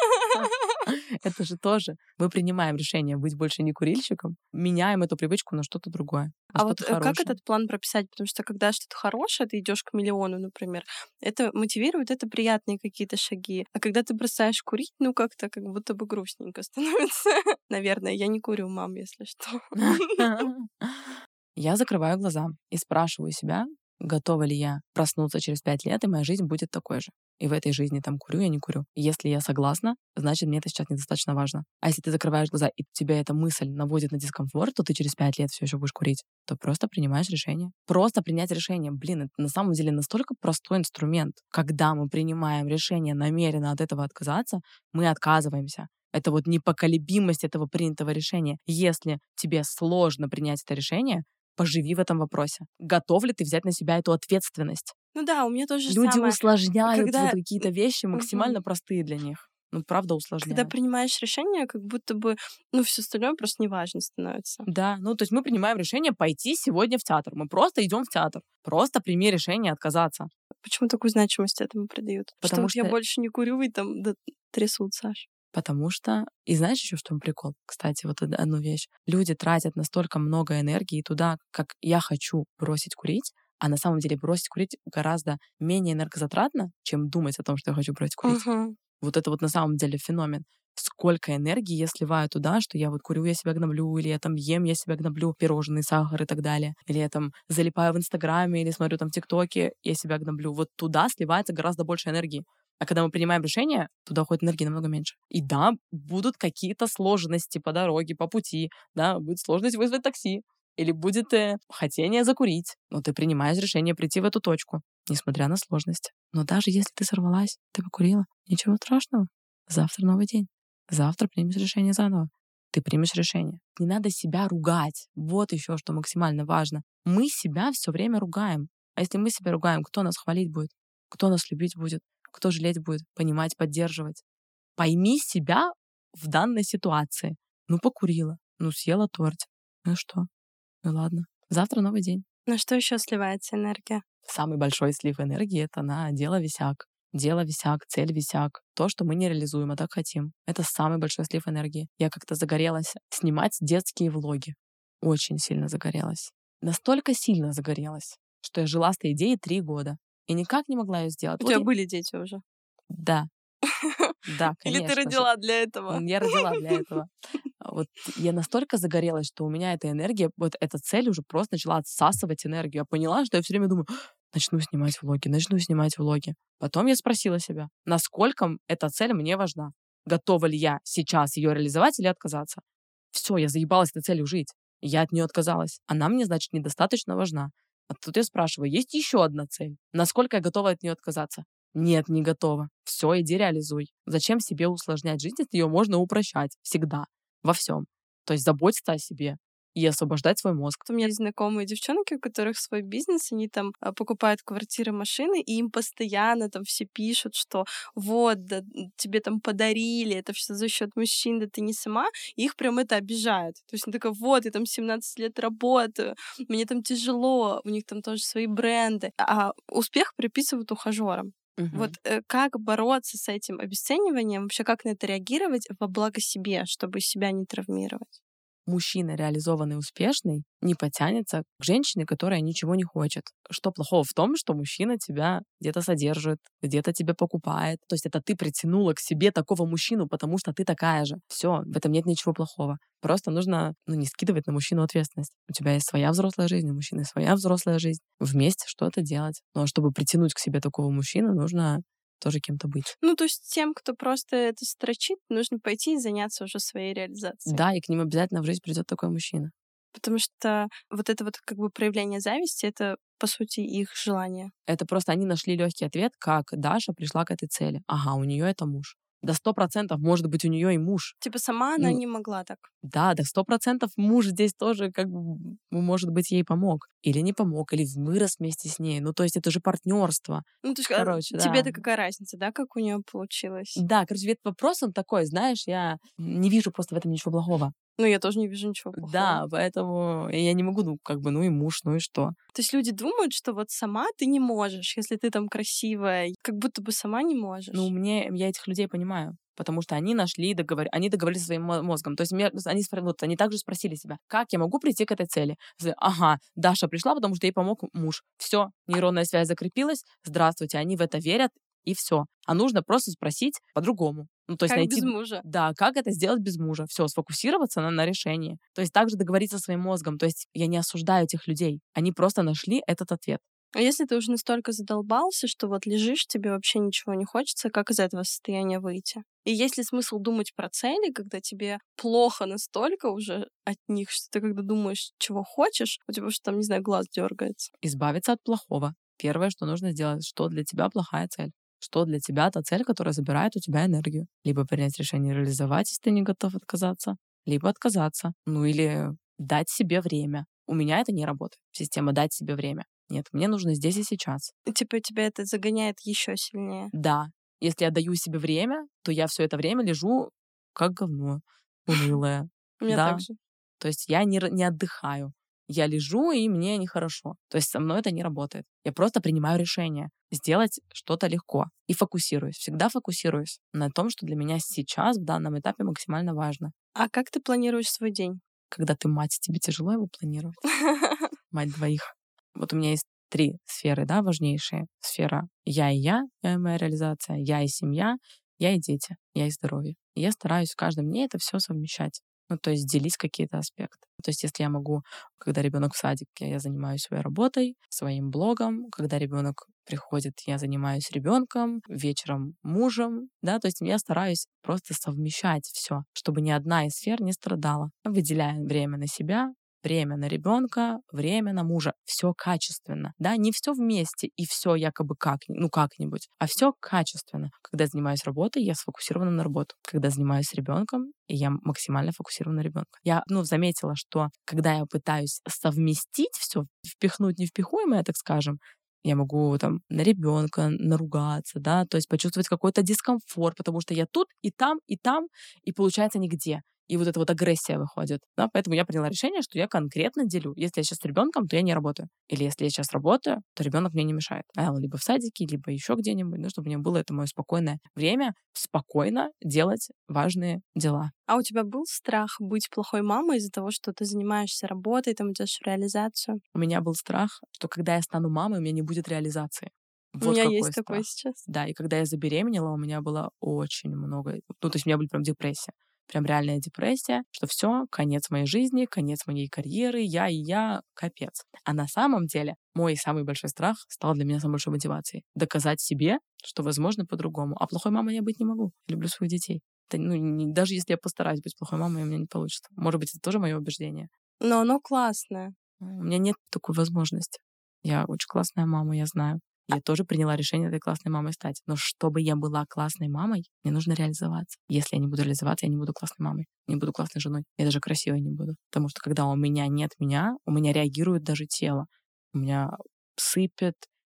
Это же тоже. Мы принимаем решение быть больше не курильщиком, меняем эту привычку на что-то другое. На а вот хорошее. Э, как этот план прописать? Потому что когда что-то хорошее, ты идешь к миллиону, например, это мотивирует, это приятные какие-то шаги. А когда ты бросаешь курить, ну как-то как будто бы грустненько становится. Наверное, я не курю, мам, если что. Я закрываю глаза и спрашиваю себя, готова ли я проснуться через пять лет, и моя жизнь будет такой же. И в этой жизни там курю, я не курю. Если я согласна, значит, мне это сейчас недостаточно важно. А если ты закрываешь глаза, и тебя эта мысль наводит на дискомфорт, то ты через пять лет все еще будешь курить, то просто принимаешь решение. Просто принять решение. Блин, это на самом деле настолько простой инструмент. Когда мы принимаем решение намеренно от этого отказаться, мы отказываемся. Это вот непоколебимость этого принятого решения. Если тебе сложно принять это решение, поживи в этом вопросе. Готов ли ты взять на себя эту ответственность? Ну да, у меня тоже Люди самое. усложняют Когда... вот какие-то вещи максимально угу. простые для них. Ну, правда, усложняют. Когда принимаешь решение, как будто бы, ну, все остальное просто неважно становится. Да, ну, то есть мы принимаем решение пойти сегодня в театр. Мы просто идем в театр. Просто прими решение отказаться. Почему такую значимость этому придают? Потому что, что... я больше не курю, и там да, трясутся аж. Потому что... И знаешь еще, чем прикол? Кстати, вот одну вещь. Люди тратят настолько много энергии туда, как я хочу бросить курить, а на самом деле бросить курить гораздо менее энергозатратно, чем думать о том, что я хочу бросить курить. Uh-huh. Вот это вот на самом деле феномен. Сколько энергии я сливаю туда, что я вот курю, я себя гноблю, или я там ем, я себя гноблю, пирожные, сахар и так далее. Или я там залипаю в Инстаграме, или смотрю там в ТикТоке, я себя гноблю. Вот туда сливается гораздо больше энергии. А когда мы принимаем решение, туда уходит энергии намного меньше. И да, будут какие-то сложности по дороге, по пути, да, будет сложность вызвать такси, или будет э, хотение закурить, но ты принимаешь решение прийти в эту точку, несмотря на сложности. Но даже если ты сорвалась, ты покурила, ничего страшного. Завтра новый день. Завтра примешь решение заново. Ты примешь решение. Не надо себя ругать. Вот еще что максимально важно. Мы себя все время ругаем. А если мы себя ругаем, кто нас хвалить будет? Кто нас любить будет? Кто жалеть будет? Понимать, поддерживать? Пойми себя в данной ситуации. Ну, покурила, ну, съела торт. Ну что? Ну ладно. Завтра новый день. На что еще сливается энергия? Самый большой слив энергии — это на дело висяк. Дело висяк, цель висяк. То, что мы не реализуем, а так хотим. Это самый большой слив энергии. Я как-то загорелась снимать детские влоги. Очень сильно загорелась. Настолько сильно загорелась, что я жила с этой идеей три года. И никак не могла ее сделать. У вот тебя я... были дети уже? Да. Да, конечно. Или ты родила для этого? Я родила для этого. Вот я настолько загорелась, что у меня эта энергия, вот эта цель уже просто начала отсасывать энергию. Я поняла, что я все время думаю, начну снимать влоги, начну снимать влоги. Потом я спросила себя, насколько эта цель мне важна. Готова ли я сейчас ее реализовать или отказаться? Все, я заебалась этой целью жить. Я от нее отказалась. Она мне, значит, недостаточно важна. А тут я спрашиваю, есть еще одна цель? Насколько я готова от нее отказаться? Нет, не готова. Все, иди реализуй. Зачем себе усложнять жизнь, если ее можно упрощать? Всегда. Во всем. То есть заботиться о себе и освобождать свой мозг. У меня есть знакомые девчонки, у которых свой бизнес, они там а, покупают квартиры, машины, и им постоянно там все пишут, что вот, да, тебе там подарили, это все за счет мужчин, да ты не сама, и их прям это обижает. То есть она такая, вот, я там 17 лет работаю, мне там тяжело, у них там тоже свои бренды, а успех приписывают ухажерам. Угу. Вот э, как бороться с этим обесцениванием, вообще как на это реагировать во благо себе, чтобы себя не травмировать? Мужчина реализованный, успешный, не потянется к женщине, которая ничего не хочет. Что плохого в том, что мужчина тебя где-то содержит, где-то тебя покупает. То есть это ты притянула к себе такого мужчину, потому что ты такая же. Все, в этом нет ничего плохого. Просто нужно ну, не скидывать на мужчину ответственность. У тебя есть своя взрослая жизнь, у мужчины своя взрослая жизнь. Вместе что-то делать. Но чтобы притянуть к себе такого мужчину, нужно тоже кем-то быть. Ну, то есть тем, кто просто это строчит, нужно пойти и заняться уже своей реализацией. Да, и к ним обязательно в жизнь придет такой мужчина. Потому что вот это вот как бы проявление зависти, это по сути их желание. Это просто они нашли легкий ответ, как Даша пришла к этой цели. Ага, у нее это муж до сто процентов может быть у нее и муж. Типа сама она ну, не могла так. Да, до сто процентов муж здесь тоже как бы может быть ей помог или не помог или вырос вместе с ней. Ну то есть это же партнерство. Ну то есть а, короче, да. тебе-то какая разница, да, как у нее получилось? Да, короче, этот вопрос он такой, знаешь, я не вижу просто в этом ничего плохого. Ну, я тоже не вижу ничего плохого. Да, поэтому я не могу, ну, как бы, ну и муж, ну и что. То есть люди думают, что вот сама ты не можешь, если ты там красивая, как будто бы сама не можешь. Ну, мне, я этих людей понимаю потому что они нашли, договор... они договорились своим мозгом. То есть они, вот, они также спросили себя, как я могу прийти к этой цели? Ага, Даша пришла, потому что ей помог муж. Все, нейронная связь закрепилась, здравствуйте, они в это верят, и все. А нужно просто спросить по-другому. Ну, то есть как найти... без мужа. Да, как это сделать без мужа. Все, сфокусироваться на, на решении. То есть также договориться со своим мозгом. То есть я не осуждаю этих людей. Они просто нашли этот ответ. А если ты уже настолько задолбался, что вот лежишь, тебе вообще ничего не хочется, как из этого состояния выйти? И есть ли смысл думать про цели, когда тебе плохо настолько уже от них, что ты когда думаешь, чего хочешь, у тебя что там, не знаю, глаз дергается? Избавиться от плохого. Первое, что нужно сделать, что для тебя плохая цель что для тебя та цель, которая забирает у тебя энергию. Либо принять решение реализовать, если ты не готов отказаться, либо отказаться. Ну или дать себе время. У меня это не работает. Система дать себе время. Нет, мне нужно здесь и сейчас. Типа тебя это загоняет еще сильнее. Да. Если я даю себе время, то я все это время лежу как говно, унылое. У меня так же. То есть я не, не отдыхаю. Я лежу, и мне нехорошо. То есть со мной это не работает. Я просто принимаю решение сделать что-то легко и фокусируюсь. Всегда фокусируюсь на том, что для меня сейчас, в данном этапе, максимально важно. А как ты планируешь свой день? Когда ты мать, тебе тяжело его планировать? Мать двоих. Вот у меня есть три сферы, да, важнейшие. Сфера я и я, я и моя реализация, я и семья, я и дети, я и здоровье. И я стараюсь в каждом дне это все совмещать. Ну, то есть делить какие-то аспекты. То есть если я могу, когда ребенок в садике, я занимаюсь своей работой, своим блогом, когда ребенок приходит, я занимаюсь ребенком, вечером мужем, да, то есть я стараюсь просто совмещать все, чтобы ни одна из сфер не страдала, выделяя время на себя, время на ребенка, время на мужа. Все качественно. Да, не все вместе и все якобы как, ну как-нибудь, а все качественно. Когда занимаюсь работой, я сфокусирована на работу. Когда занимаюсь ребенком, я максимально фокусирована на ребенка. Я, ну, заметила, что когда я пытаюсь совместить все, впихнуть невпихуемое, так скажем, я могу там на ребенка наругаться, да, то есть почувствовать какой-то дискомфорт, потому что я тут и там, и там, и получается нигде и вот эта вот агрессия выходит. Да? Поэтому я приняла решение, что я конкретно делю. Если я сейчас с ребенком, то я не работаю. Или если я сейчас работаю, то ребенок мне не мешает. А он либо в садике, либо еще где-нибудь, ну, чтобы у меня было это мое спокойное время спокойно делать важные дела. А у тебя был страх быть плохой мамой из-за того, что ты занимаешься работой, там идешь в реализацию? У меня был страх, что когда я стану мамой, у меня не будет реализации. Вот у меня есть страх. такой сейчас. Да, и когда я забеременела, у меня было очень много... Ну, то есть у меня были прям депрессия прям реальная депрессия, что все, конец моей жизни, конец моей карьеры, я и я, капец. А на самом деле мой самый большой страх стал для меня самой большой мотивацией. Доказать себе, что возможно по-другому. А плохой мамой я быть не могу. Люблю своих детей. Это, ну, не, даже если я постараюсь быть плохой мамой, у меня не получится. Может быть, это тоже мое убеждение. Но оно классное. У меня нет такой возможности. Я очень классная мама, я знаю. Я тоже приняла решение этой классной мамой стать. Но чтобы я была классной мамой, мне нужно реализоваться. Если я не буду реализоваться, я не буду классной мамой, не буду классной женой. Я даже красивой не буду. Потому что когда у меня нет меня, у меня реагирует даже тело. У меня сыпет,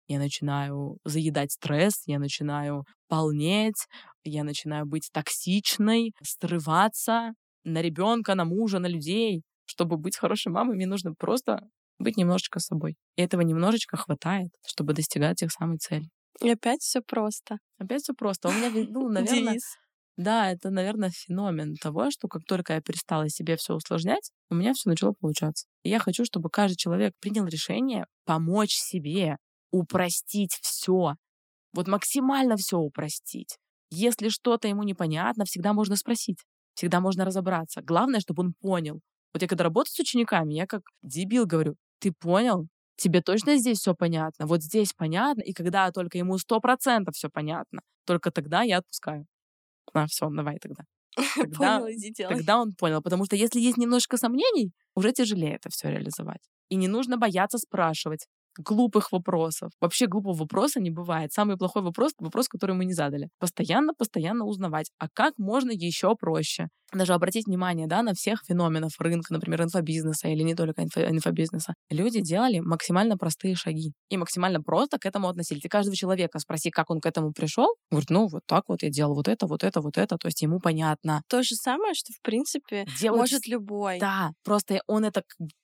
я начинаю заедать стресс, я начинаю полнеть, я начинаю быть токсичной, срываться на ребенка, на мужа, на людей. Чтобы быть хорошей мамой, мне нужно просто быть немножечко собой. И этого немножечко хватает, чтобы достигать тех самых целей. И опять все просто. Опять все просто. У меня, ну, наверное, да, это, наверное, феномен того, что как только я перестала себе все усложнять, у меня все начало получаться. И я хочу, чтобы каждый человек принял решение помочь себе, упростить все. Вот максимально все упростить. Если что-то ему непонятно, всегда можно спросить, всегда можно разобраться. Главное, чтобы он понял. Вот я когда работаю с учениками, я как дебил говорю, ты понял? Тебе точно здесь все понятно? Вот здесь понятно, и когда только ему сто процентов все понятно, только тогда я отпускаю. А, все, давай тогда. Тогда, понял, иди делай. Тогда он понял. Потому что если есть немножко сомнений, уже тяжелее это все реализовать. И не нужно бояться спрашивать глупых вопросов. Вообще глупого вопроса не бывает. Самый плохой вопрос — вопрос, который мы не задали. Постоянно, постоянно узнавать. А как можно еще проще? Даже обратить внимание да, на всех феноменов рынка, например, инфобизнеса или не только инфо инфобизнеса. Люди делали максимально простые шаги и максимально просто к этому относились. И каждого человека спроси, как он к этому пришел, говорит, ну вот так вот я делал вот это, вот это, вот это, то есть ему понятно. То же самое, что в принципе Делать... может любой. Да, просто он это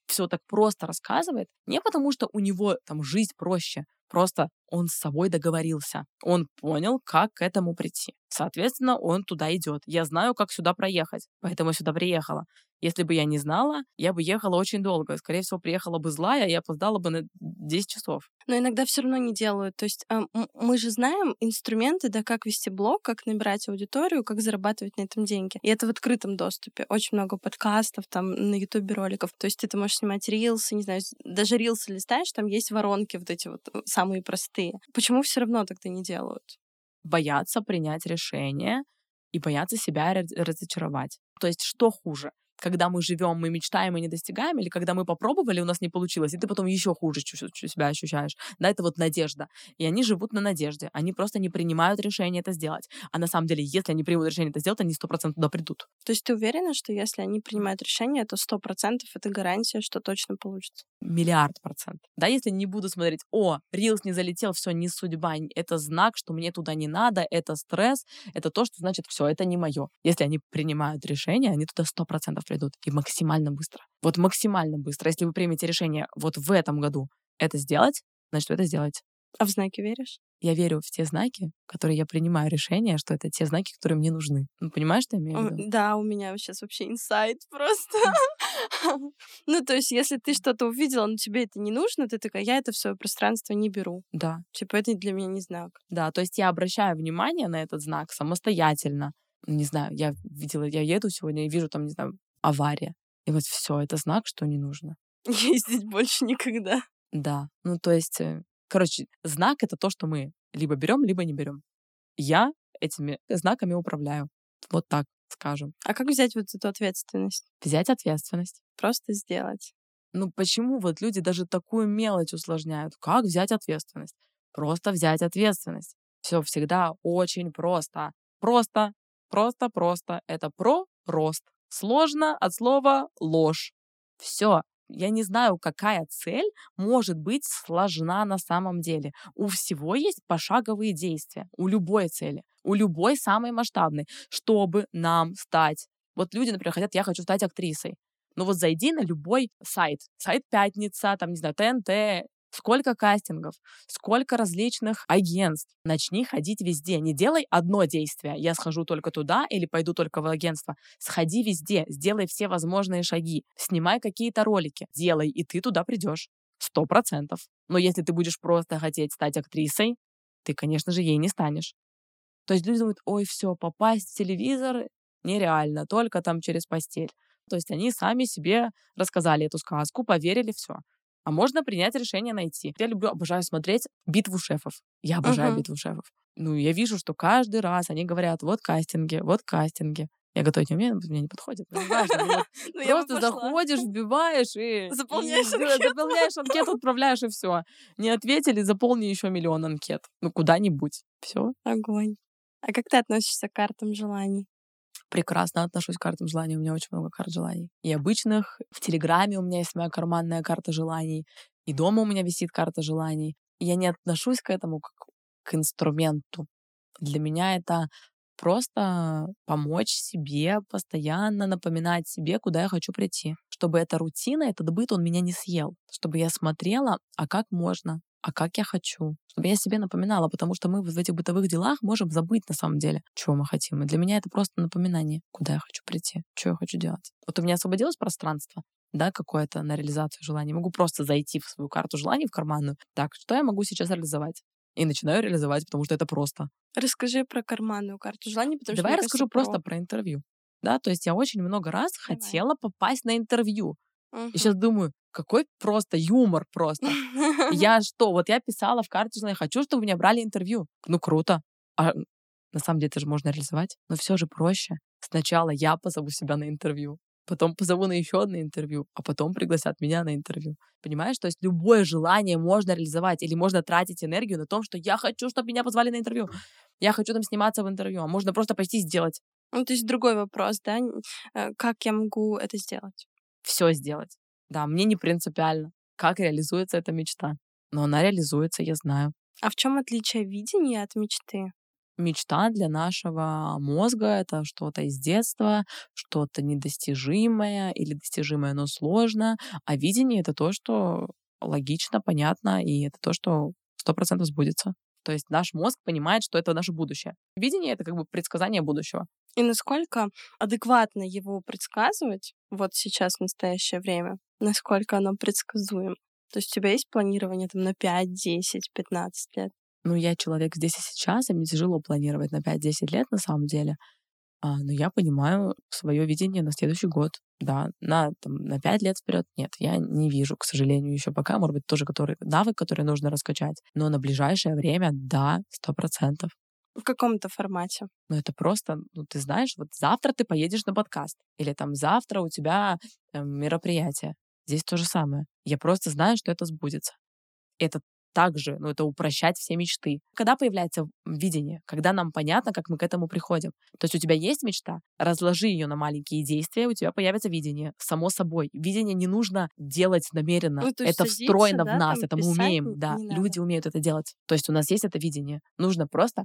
все так просто рассказывает, не потому что у него там жизнь проще, просто он с собой договорился. Он понял, как к этому прийти. Соответственно, он туда идет. Я знаю, как сюда проехать, поэтому сюда приехала. Если бы я не знала, я бы ехала очень долго. Скорее всего, приехала бы злая и опоздала бы на 10 часов. Но иногда все равно не делают. То есть э, мы же знаем инструменты, да, как вести блог, как набирать аудиторию, как зарабатывать на этом деньги. И это в открытом доступе. Очень много подкастов, там, на ютубе роликов. То есть ты можешь снимать рилсы, не знаю, даже рилсы листаешь, там есть воронки вот эти вот э, самые простые. Почему все равно тогда не делают? Боятся принять решение и боятся себя разочаровать. То есть что хуже? Когда мы живем, мы мечтаем и не достигаем, или когда мы попробовали, у нас не получилось, и ты потом еще хуже себя ощущаешь. Да, это вот надежда. И они живут на надежде. Они просто не принимают решение это сделать. А на самом деле, если они примут решение это сделать, они сто процентов туда придут. То есть ты уверена, что если они принимают решение, то сто процентов это гарантия, что точно получится? Миллиард процентов. Да, если не буду смотреть, о, Рилс не залетел, все, не судьба, это знак, что мне туда не надо, это стресс, это то, что значит, все, это не мое. Если они принимают решение, они туда сто процентов придут. И максимально быстро. Вот максимально быстро. Если вы примете решение вот в этом году это сделать, значит, вы это сделаете. А в знаки веришь? Я верю в те знаки, которые я принимаю решение, что это те знаки, которые мне нужны. Ну, понимаешь, что я имею в виду? Да, у меня сейчас вообще инсайт просто. Ну, то есть, если ты что-то увидела, но тебе это не нужно, ты такая, я это в свое пространство не беру. Да. Типа, это для меня не знак. Да, то есть я обращаю внимание на этот знак самостоятельно. Не знаю, я видела, я еду сегодня и вижу там, не знаю, авария. И вот все, это знак, что не нужно. Ездить больше никогда. Да. Ну, то есть, э, короче, знак это то, что мы либо берем, либо не берем. Я этими знаками управляю. Вот так скажем. А как взять вот эту ответственность? Взять ответственность. Просто сделать. Ну почему вот люди даже такую мелочь усложняют? Как взять ответственность? Просто взять ответственность. Все всегда очень просто. Просто, просто, просто. Это про рост. Сложно от слова ложь. Все. Я не знаю, какая цель может быть сложна на самом деле. У всего есть пошаговые действия. У любой цели. У любой самой масштабной. Чтобы нам стать. Вот люди, например, хотят, я хочу стать актрисой. Ну вот зайди на любой сайт. Сайт Пятница, там, не знаю, ТНТ, сколько кастингов, сколько различных агентств. Начни ходить везде. Не делай одно действие. Я схожу только туда или пойду только в агентство. Сходи везде, сделай все возможные шаги. Снимай какие-то ролики. Делай, и ты туда придешь. Сто процентов. Но если ты будешь просто хотеть стать актрисой, ты, конечно же, ей не станешь. То есть люди думают, ой, все, попасть в телевизор нереально, только там через постель. То есть они сами себе рассказали эту сказку, поверили, все. А можно принять решение найти. Я люблю, обожаю смотреть битву шефов. Я обожаю uh-huh. битву шефов. Ну, я вижу, что каждый раз они говорят, вот кастинги, вот кастинги. Я готовить не умею, мне не подходит. Ну, важно, просто заходишь, вбиваешь и... Заполняешь анкету. Заполняешь анкету, отправляешь, и все. Не ответили, заполни еще миллион анкет. Ну, куда-нибудь. Все. Огонь. А как ты относишься к картам желаний? Прекрасно отношусь к картам желаний. У меня очень много карт желаний. И обычных. В Телеграме у меня есть моя карманная карта желаний. И дома у меня висит карта желаний. И я не отношусь к этому как к инструменту. Для меня это просто помочь себе, постоянно напоминать себе, куда я хочу прийти. Чтобы эта рутина, этот быт, он меня не съел. Чтобы я смотрела, а как можно, а как я хочу, чтобы я себе напоминала, потому что мы в этих бытовых делах можем забыть на самом деле, чего мы хотим. И для меня это просто напоминание, куда я хочу прийти, что я хочу делать. Вот у меня освободилось пространство, да, какое-то на реализацию желаний. Могу просто зайти в свою карту желаний, в карманную. Так, что я могу сейчас реализовать? И начинаю реализовать, потому что это просто. Расскажи про карманную карту желаний, потому Давай что... Давай я расскажу про... просто про интервью. Да, то есть я очень много раз Давай. хотела попасть на интервью. Угу. И сейчас думаю, какой просто юмор просто. Я что, вот я писала в я хочу, чтобы меня брали интервью. Ну, круто. А на самом деле это же можно реализовать. Но все же проще. Сначала я позову себя на интервью, потом позову на еще одно интервью, а потом пригласят меня на интервью. Понимаешь? То есть любое желание можно реализовать или можно тратить энергию на том, что я хочу, чтобы меня позвали на интервью. Я хочу там сниматься в интервью, а можно просто пойти сделать. Ну, то есть другой вопрос, да? Э, как я могу это сделать? Все сделать. Да, мне не принципиально, как реализуется эта мечта. Но она реализуется, я знаю. А в чем отличие видения от мечты? Мечта для нашего мозга — это что-то из детства, что-то недостижимое или достижимое, но сложно. А видение — это то, что логично, понятно, и это то, что сто процентов сбудется. То есть наш мозг понимает, что это наше будущее. Видение — это как бы предсказание будущего. И насколько адекватно его предсказывать вот сейчас, в настоящее время, насколько оно предсказуемо? То есть у тебя есть планирование там на 5, 10, 15 лет? Ну, я человек здесь и сейчас, и мне тяжело планировать на 5-10 лет на самом деле. А, но я понимаю свое видение на следующий год. Да, на, там, на 5 лет вперед нет, я не вижу, к сожалению, еще пока. Может быть, тоже который, навык, который нужно раскачать. Но на ближайшее время, да, сто процентов. В каком-то формате. Ну, это просто, ну, ты знаешь, вот завтра ты поедешь на подкаст. Или там завтра у тебя там, мероприятие. Здесь то же самое. Я просто знаю, что это сбудется. Это также, ну, это упрощать все мечты. Когда появляется видение, когда нам понятно, как мы к этому приходим. То есть у тебя есть мечта, разложи ее на маленькие действия, у тебя появится видение, само собой. Видение не нужно делать намеренно. Ну, это встроено да, в нас, это мы умеем, да, люди умеют это делать. То есть у нас есть это видение. Нужно просто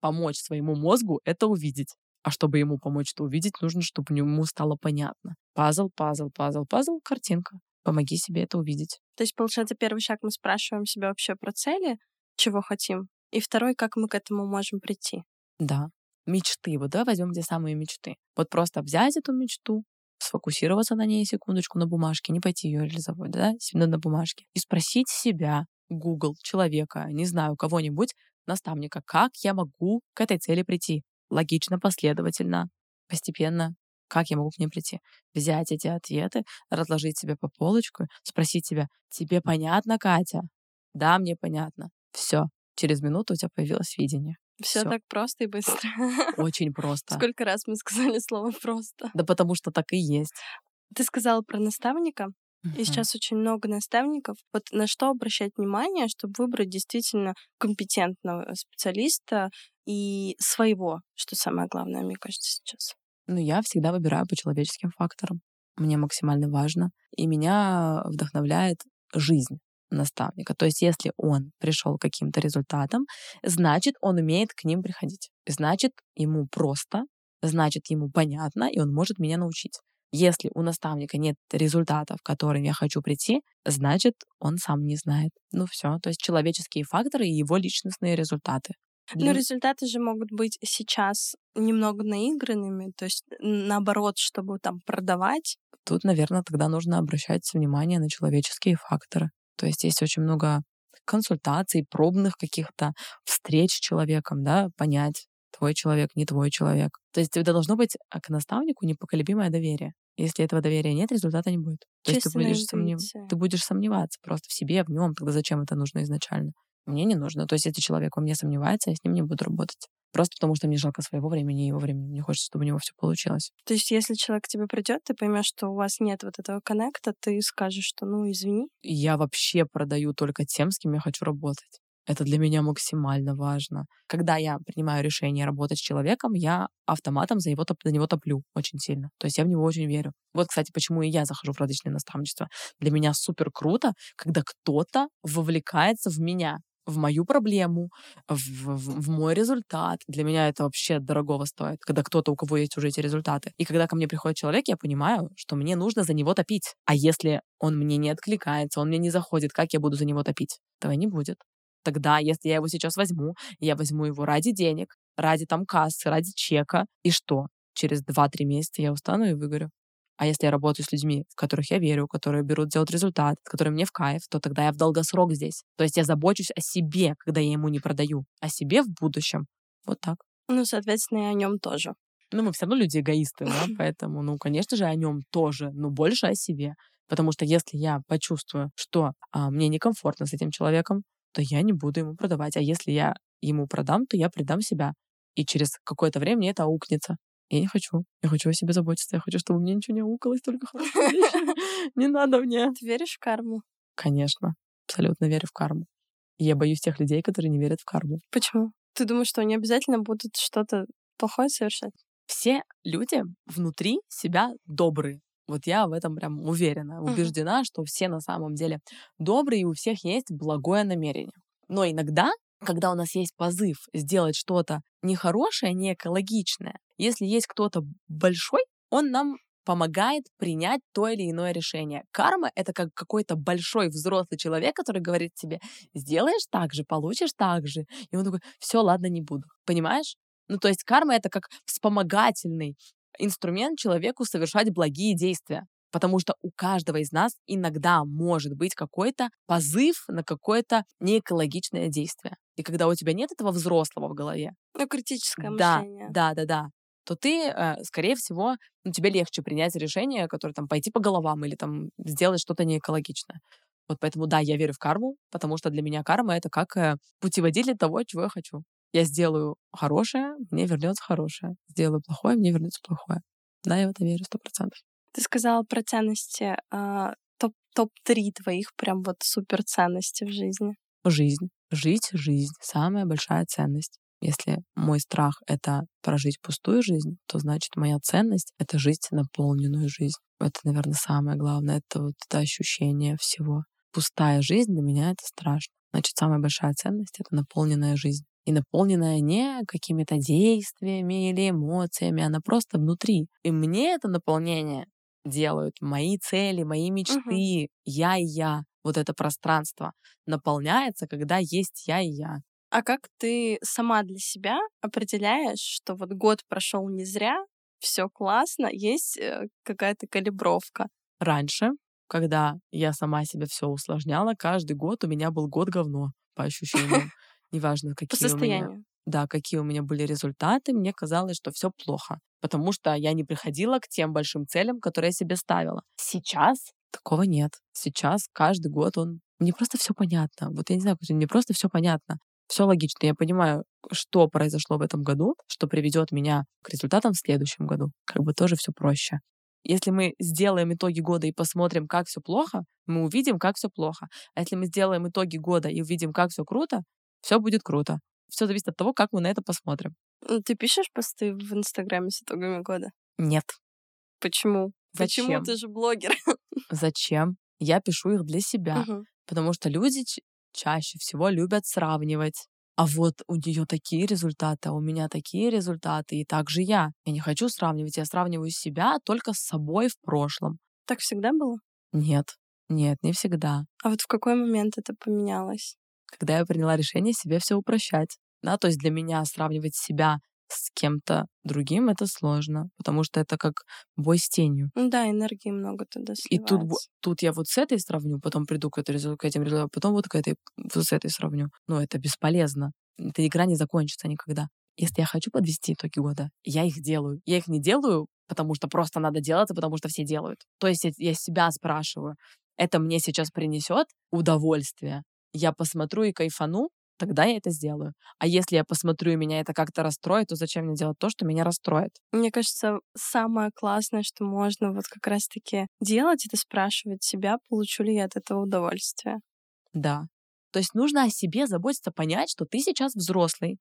помочь своему мозгу это увидеть. А чтобы ему помочь это увидеть, нужно, чтобы ему стало понятно. Пазл, пазл, пазл, пазл, картинка. Помоги себе это увидеть. То есть, получается, первый шаг мы спрашиваем себя вообще про цели, чего хотим, и второй, как мы к этому можем прийти. Да. Мечты. Вот давай возьмем где самые мечты. Вот просто взять эту мечту, сфокусироваться на ней секундочку на бумажке, не пойти ее реализовать, да, именно на бумажке, и спросить себя, Google, человека, не знаю, кого-нибудь, наставника, как я могу к этой цели прийти. Логично, последовательно, постепенно, как я могу к ним прийти? Взять эти ответы, разложить себе по полочку, спросить себя, тебе понятно, Катя? Да, мне понятно. Все. Через минуту у тебя появилось видение. Все так просто и быстро. Очень просто. Сколько раз мы сказали слово просто? Да потому что так и есть. Ты сказала про наставника. И сейчас очень много наставников. Вот на что обращать внимание, чтобы выбрать действительно компетентного специалиста и своего, что самое главное, мне кажется, сейчас. Ну, я всегда выбираю по человеческим факторам. Мне максимально важно. И меня вдохновляет жизнь наставника. То есть если он пришел к каким-то результатам, значит, он умеет к ним приходить. Значит, ему просто, значит, ему понятно, и он может меня научить. Если у наставника нет результатов, к которым я хочу прийти, значит, он сам не знает. Ну все, то есть человеческие факторы и его личностные результаты. Но результаты же могут быть сейчас немного наигранными, то есть наоборот, чтобы там продавать. Тут, наверное, тогда нужно обращать внимание на человеческие факторы. То есть есть очень много консультаций, пробных каких-то встреч с человеком, да, понять, твой человек, не твой человек. То есть это должно быть а, к наставнику непоколебимое доверие. Если этого доверия нет, результата не будет. То есть ты будешь, сомнев... ты будешь сомневаться просто в себе, в нем. Тогда зачем это нужно изначально? Мне не нужно. То есть если человек во мне сомневается, я с ним не буду работать. Просто потому что мне жалко своего времени и его времени. Мне хочется, чтобы у него все получилось. То есть, если человек к тебе придет, ты поймешь, что у вас нет вот этого коннекта, ты скажешь, что ну извини. Я вообще продаю только тем, с кем я хочу работать. Это для меня максимально важно. Когда я принимаю решение работать с человеком, я автоматом за, его, за него топлю очень сильно. То есть я в него очень верю. Вот, кстати, почему и я захожу в различные наставничества. Для меня супер круто, когда кто-то вовлекается в меня в мою проблему, в, в, в мой результат. Для меня это вообще дорогого стоит, когда кто-то, у кого есть уже эти результаты. И когда ко мне приходит человек, я понимаю, что мне нужно за него топить. А если он мне не откликается, он мне не заходит, как я буду за него топить? Этого не будет. Тогда, если я его сейчас возьму, я возьму его ради денег, ради там кассы, ради чека, и что? Через 2-3 месяца я устану и выгорю. А если я работаю с людьми, в которых я верю, которые берут делать результат, которые мне в кайф, то тогда я в долгосрок здесь. То есть я забочусь о себе, когда я ему не продаю, о себе в будущем. Вот так. Ну, соответственно, и о нем тоже. Ну, мы все равно люди эгоисты, да, поэтому, ну, конечно же, о нем тоже, но больше о себе. Потому что если я почувствую, что а, мне некомфортно с этим человеком, то я не буду ему продавать. А если я ему продам, то я предам себя. И через какое-то время мне это аукнется. Я не хочу. Я хочу о себе заботиться. Я хочу, чтобы мне ничего не аукалось, только хорошие вещи. Не надо мне. Ты веришь в карму? Конечно. Абсолютно верю в карму. Я боюсь тех людей, которые не верят в карму. Почему? Ты думаешь, что они обязательно будут что-то плохое совершать? Все люди внутри себя добрые. Вот я в этом прям уверена, убеждена, uh-huh. что все на самом деле добрые, и у всех есть благое намерение. Но иногда когда у нас есть позыв сделать что-то нехорошее, не экологичное, если есть кто-то большой, он нам помогает принять то или иное решение. Карма — это как какой-то большой взрослый человек, который говорит тебе, сделаешь так же, получишь так же. И он такой, все, ладно, не буду. Понимаешь? Ну, то есть карма — это как вспомогательный инструмент человеку совершать благие действия потому что у каждого из нас иногда может быть какой-то позыв на какое-то неэкологичное действие. И когда у тебя нет этого взрослого в голове, ну, критическое да, мышление. Да, да, да, то ты, э, скорее всего, ну, тебе легче принять решение, которое там пойти по головам или там сделать что-то неэкологичное. Вот поэтому, да, я верю в карму, потому что для меня карма — это как э, путеводитель того, чего я хочу. Я сделаю хорошее, мне вернется хорошее. Сделаю плохое, мне вернется плохое. Да, я в это верю сто процентов. Ты сказала про ценности. А, топ, топ-3 твоих прям вот супер ценности в жизни. Жизнь. Жить жизнь. Самая большая ценность. Если мой страх — это прожить пустую жизнь, то значит моя ценность — это жить наполненную жизнь. Это, наверное, самое главное. Это вот это ощущение всего. Пустая жизнь для меня — это страшно. Значит, самая большая ценность — это наполненная жизнь. И наполненная не какими-то действиями или эмоциями, она просто внутри. И мне это наполнение делают, мои цели, мои мечты, угу. я и я, вот это пространство наполняется, когда есть я и я. А как ты сама для себя определяешь, что вот год прошел не зря, все классно, есть э, какая-то калибровка? Раньше, когда я сама себе все усложняла, каждый год у меня был год говно, по ощущениям. Неважно, какие по состоянию. Да, какие у меня были результаты, мне казалось, что все плохо, потому что я не приходила к тем большим целям, которые я себе ставила. Сейчас такого нет. Сейчас каждый год он... Мне просто все понятно. Вот я не знаю, мне просто все понятно. Все логично. Я понимаю, что произошло в этом году, что приведет меня к результатам в следующем году. Как бы тоже все проще. Если мы сделаем итоги года и посмотрим, как все плохо, мы увидим, как все плохо. А если мы сделаем итоги года и увидим, как все круто, все будет круто. Все зависит от того, как мы на это посмотрим. Ну, Ты пишешь посты в Инстаграме с итогами года? Нет. Почему? Зачем? Почему ты же блогер? Зачем? Я пишу их для себя, Мгм. потому что люди чаще всего любят сравнивать. А вот у нее такие результаты, а у меня такие результаты, и так же я. Я не хочу сравнивать, я сравниваю себя только с собой в прошлом. Так всегда было? Нет, нет, не всегда. А вот в какой момент это поменялось? Когда я приняла решение себе все упрощать. Да, то есть для меня сравнивать себя с кем-то другим это сложно, потому что это как бой с тенью. Ну да, энергии много туда И тут, сливается. тут я вот с этой сравню, потом приду к, этой, к этим результатам, потом вот к этой, вот с этой сравню. Но это бесполезно. Эта игра не закончится никогда. Если я хочу подвести итоги года, я их делаю. Я их не делаю, потому что просто надо делать, а потому что все делают. То есть я, я себя спрашиваю, это мне сейчас принесет удовольствие. Я посмотрю и кайфану, тогда я это сделаю. А если я посмотрю и меня это как-то расстроит, то зачем мне делать то, что меня расстроит? Мне кажется, самое классное, что можно вот как раз-таки делать, это спрашивать себя, получу ли я от этого удовольствие. Да. То есть нужно о себе заботиться, понять, что ты сейчас взрослый.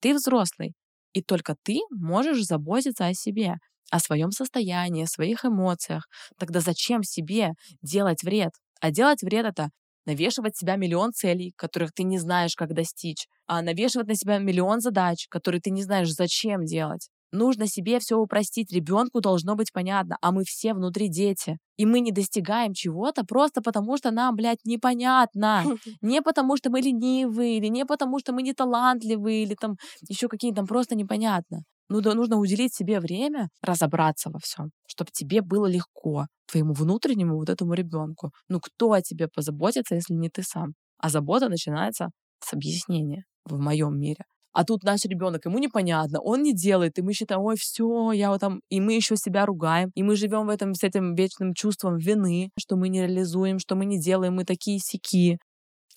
Ты взрослый. И только ты можешь заботиться о себе, о своем состоянии, о своих эмоциях. Тогда зачем себе делать вред? А делать вред это навешивать себя миллион целей, которых ты не знаешь, как достичь, а навешивать на себя миллион задач, которые ты не знаешь, зачем делать. Нужно себе все упростить. Ребенку должно быть понятно, а мы все внутри дети. И мы не достигаем чего-то просто потому, что нам, блядь, непонятно. Не потому, что мы ленивые, или не потому, что мы не талантливые, или там еще какие-то там просто непонятно. Ну, да, нужно уделить себе время, разобраться во всем, чтобы тебе было легко, твоему внутреннему вот этому ребенку. Ну, кто о тебе позаботится, если не ты сам? А забота начинается с объяснения в моем мире. А тут наш ребенок, ему непонятно, он не делает, и мы считаем, ой, все, я вот там, и мы еще себя ругаем, и мы живем в этом с этим вечным чувством вины, что мы не реализуем, что мы не делаем, мы такие сики.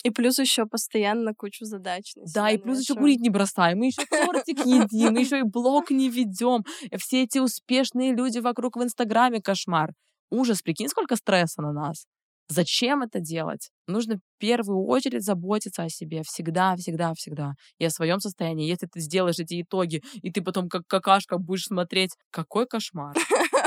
И плюс еще постоянно кучу задач. Да, и плюс еще курить не бросаем, мы еще тортик едим, мы еще и блог не ведем. Все эти успешные люди вокруг в Инстаграме кошмар. Ужас, прикинь, сколько стресса на нас. Зачем это делать? Нужно в первую очередь заботиться о себе. Всегда, всегда, всегда. И о своем состоянии. Если ты сделаешь эти итоги, и ты потом как какашка будешь смотреть, какой кошмар.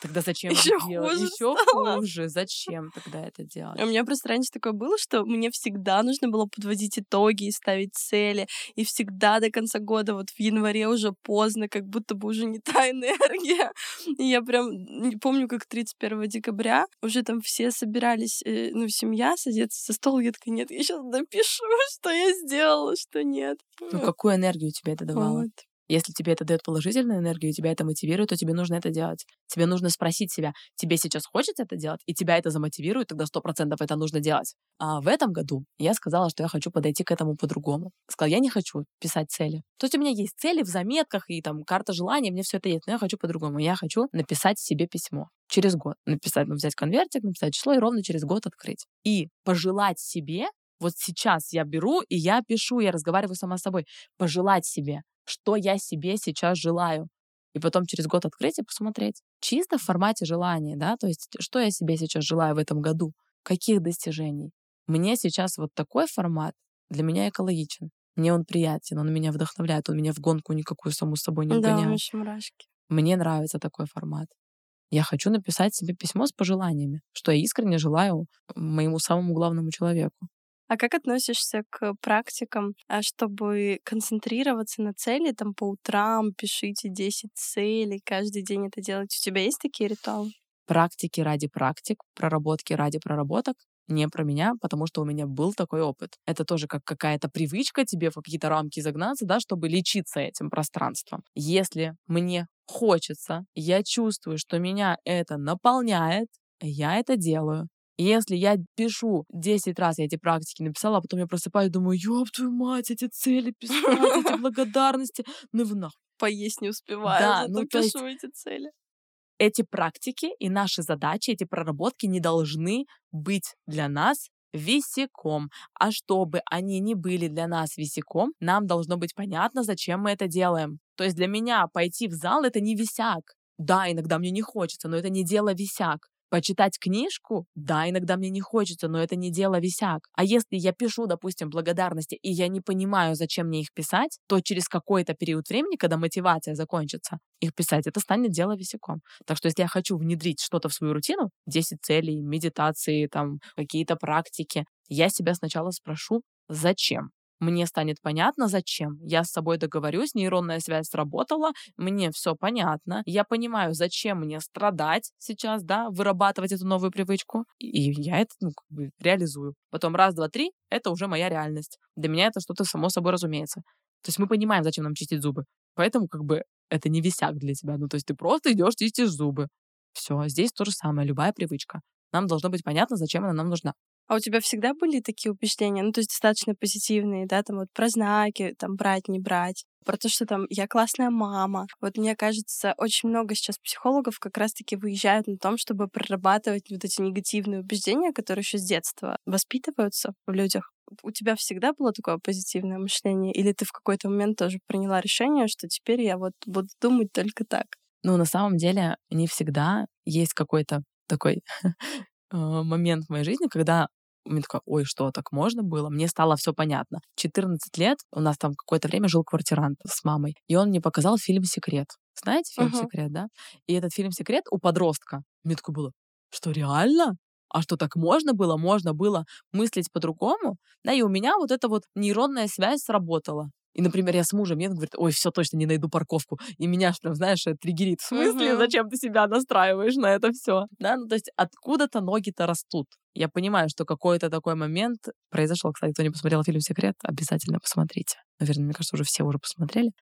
Тогда зачем Ещё это делать? хуже Еще стало. хуже. Зачем тогда это делать? У меня просто раньше такое было, что мне всегда нужно было подводить итоги и ставить цели. И всегда до конца года, вот в январе уже поздно, как будто бы уже не та энергия. И я прям не помню, как 31 декабря уже там все собирались, э, ну, семья садится за стол. Я такая, нет, я сейчас напишу, что я сделала, что нет. Ну, какую энергию тебе это давало? Вот. Если тебе это дает положительную энергию, тебя это мотивирует, то тебе нужно это делать. Тебе нужно спросить себя, тебе сейчас хочется это делать, и тебя это замотивирует, тогда сто процентов это нужно делать. А в этом году я сказала, что я хочу подойти к этому по-другому. Сказала, я не хочу писать цели. То есть у меня есть цели в заметках и там карта желаний, мне все это есть, но я хочу по-другому. Я хочу написать себе письмо через год. Написать, ну, взять конвертик, написать число и ровно через год открыть. И пожелать себе, вот сейчас я беру и я пишу, я разговариваю сама с собой, пожелать себе, что я себе сейчас желаю. И потом через год открыть и посмотреть. Чисто в формате желания, да, то есть что я себе сейчас желаю в этом году, каких достижений. Мне сейчас вот такой формат для меня экологичен. Мне он приятен, он меня вдохновляет, он меня в гонку никакую саму с собой не Да, вгоняет. очень мурашки. Мне нравится такой формат. Я хочу написать себе письмо с пожеланиями, что я искренне желаю моему самому главному человеку. А как относишься к практикам, а, чтобы концентрироваться на цели, там по утрам пишите 10 целей, каждый день это делать? У тебя есть такие ритуалы? Практики ради практик, проработки ради проработок не про меня, потому что у меня был такой опыт. Это тоже как какая-то привычка тебе в какие-то рамки загнаться, да, чтобы лечиться этим пространством. Если мне хочется, я чувствую, что меня это наполняет, я это делаю. Если я пишу 10 раз, я эти практики написала, а потом я просыпаюсь, думаю, ёб твою мать, эти цели писать, эти благодарности, ну в нахуй. Поесть не успеваю, Да, зато ну, то есть пишу эти цели. эти практики и наши задачи, эти проработки не должны быть для нас висяком. А чтобы они не были для нас висяком, нам должно быть понятно, зачем мы это делаем. То есть для меня пойти в зал — это не висяк. Да, иногда мне не хочется, но это не дело висяк. Почитать книжку? Да, иногда мне не хочется, но это не дело висяк. А если я пишу, допустим, благодарности, и я не понимаю, зачем мне их писать, то через какой-то период времени, когда мотивация закончится, их писать, это станет дело висяком. Так что если я хочу внедрить что-то в свою рутину, 10 целей, медитации, там, какие-то практики, я себя сначала спрошу, зачем? Мне станет понятно, зачем. Я с собой договорюсь, нейронная связь сработала, мне все понятно. Я понимаю, зачем мне страдать сейчас, да, вырабатывать эту новую привычку. И я это ну, как бы реализую. Потом раз, два, три — это уже моя реальность. Для меня это что-то само собой разумеется. То есть мы понимаем, зачем нам чистить зубы. Поэтому как бы это не висяк для тебя. Ну, то есть ты просто идешь, чистишь зубы. Все, здесь то же самое, любая привычка. Нам должно быть понятно, зачем она нам нужна. А у тебя всегда были такие убеждения, ну, то есть достаточно позитивные, да, там вот про знаки, там брать, не брать, про то, что там я классная мама. Вот мне кажется, очень много сейчас психологов как раз-таки выезжают на том, чтобы прорабатывать вот эти негативные убеждения, которые еще с детства воспитываются в людях. У тебя всегда было такое позитивное мышление? Или ты в какой-то момент тоже приняла решение, что теперь я вот буду думать только так? Ну, на самом деле, не всегда есть какой-то такой а, момент в моей жизни, когда мне такая, ой, что, так можно было? Мне стало все понятно. 14 лет, у нас там какое-то время жил квартирант с мамой, и он мне показал фильм «Секрет». Знаете фильм uh-huh. «Секрет», да? И этот фильм «Секрет» у подростка. Мне такое было, что реально? А что так можно было? Можно было мыслить по-другому? Да, и у меня вот эта вот нейронная связь сработала. И, например, я с мужем, и он говорит, ой, все, точно не найду парковку. И меня аж прям, знаешь, триггерит. В смысле, зачем ты себя настраиваешь на это все? Да, ну то есть откуда-то ноги-то растут. Я понимаю, что какой-то такой момент произошел. Кстати, кто не посмотрел фильм «Секрет», обязательно посмотрите. Наверное, мне кажется, уже все уже посмотрели.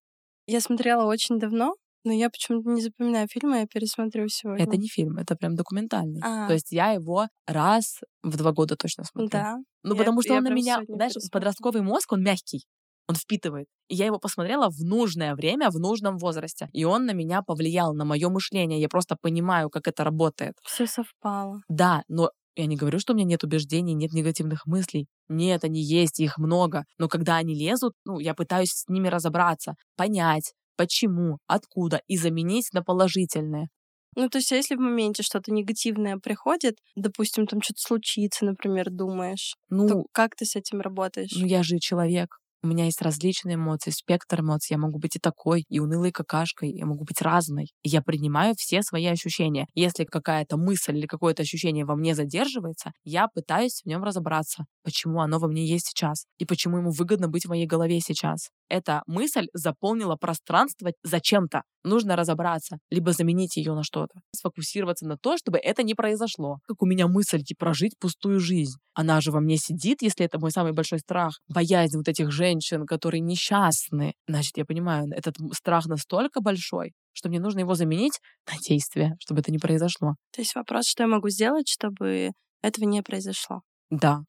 Я смотрела очень давно, но я почему-то не запоминаю фильмы, я пересмотрю сегодня. Это не фильм, это прям документальный. А. То есть я его раз в два года точно смотрю. Да. Ну, я, потому что он на меня, знаешь, подростковый мозг, он мягкий он впитывает. И я его посмотрела в нужное время, в нужном возрасте. И он на меня повлиял, на мое мышление. Я просто понимаю, как это работает. Все совпало. Да, но я не говорю, что у меня нет убеждений, нет негативных мыслей. Нет, они есть, их много. Но когда они лезут, ну, я пытаюсь с ними разобраться, понять, почему, откуда, и заменить на положительное. Ну, то есть, а если в моменте что-то негативное приходит, допустим, там что-то случится, например, думаешь, ну, то как ты с этим работаешь? Ну, я же человек. У меня есть различные эмоции, спектр эмоций. Я могу быть и такой, и унылой какашкой, я могу быть разной. И я принимаю все свои ощущения. Если какая-то мысль или какое-то ощущение во мне задерживается, я пытаюсь в нем разобраться, почему оно во мне есть сейчас, и почему ему выгодно быть в моей голове сейчас. Эта мысль заполнила пространство зачем-то. Нужно разобраться, либо заменить ее на что-то. Сфокусироваться на то, чтобы это не произошло. Как у меня мысль, типа, прожить пустую жизнь. Она же во мне сидит, если это мой самый большой страх. Боязнь вот этих женщин, которые несчастны. Значит, я понимаю, этот страх настолько большой, что мне нужно его заменить на действие, чтобы это не произошло. То есть вопрос, что я могу сделать, чтобы этого не произошло? Да,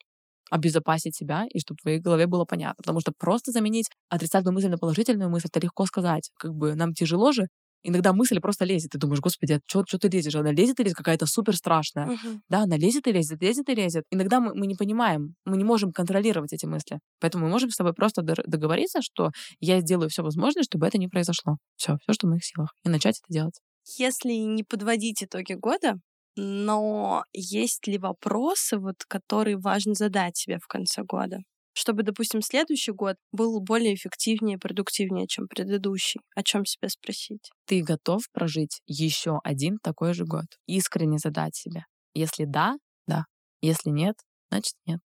обезопасить себя и чтобы в твоей голове было понятно. Потому что просто заменить отрицательную мысль на положительную мысль, это легко сказать. Как бы нам тяжело же, иногда мысль просто лезет. Ты думаешь, господи, а что, ты лезешь? Она лезет и лезет какая-то супер страшная. Uh-huh. Да, она лезет и лезет, лезет и лезет. Иногда мы, мы не понимаем, мы не можем контролировать эти мысли. Поэтому мы можем с тобой просто договориться, что я сделаю все возможное, чтобы это не произошло. Все, все, что в моих силах. И начать это делать. Если не подводить итоги года, но есть ли вопросы, вот, которые важно задать себе в конце года? чтобы, допустим, следующий год был более эффективнее, продуктивнее, чем предыдущий. О чем себя спросить? Ты готов прожить еще один такой же год? Искренне задать себе. Если да, да. Если нет, значит нет.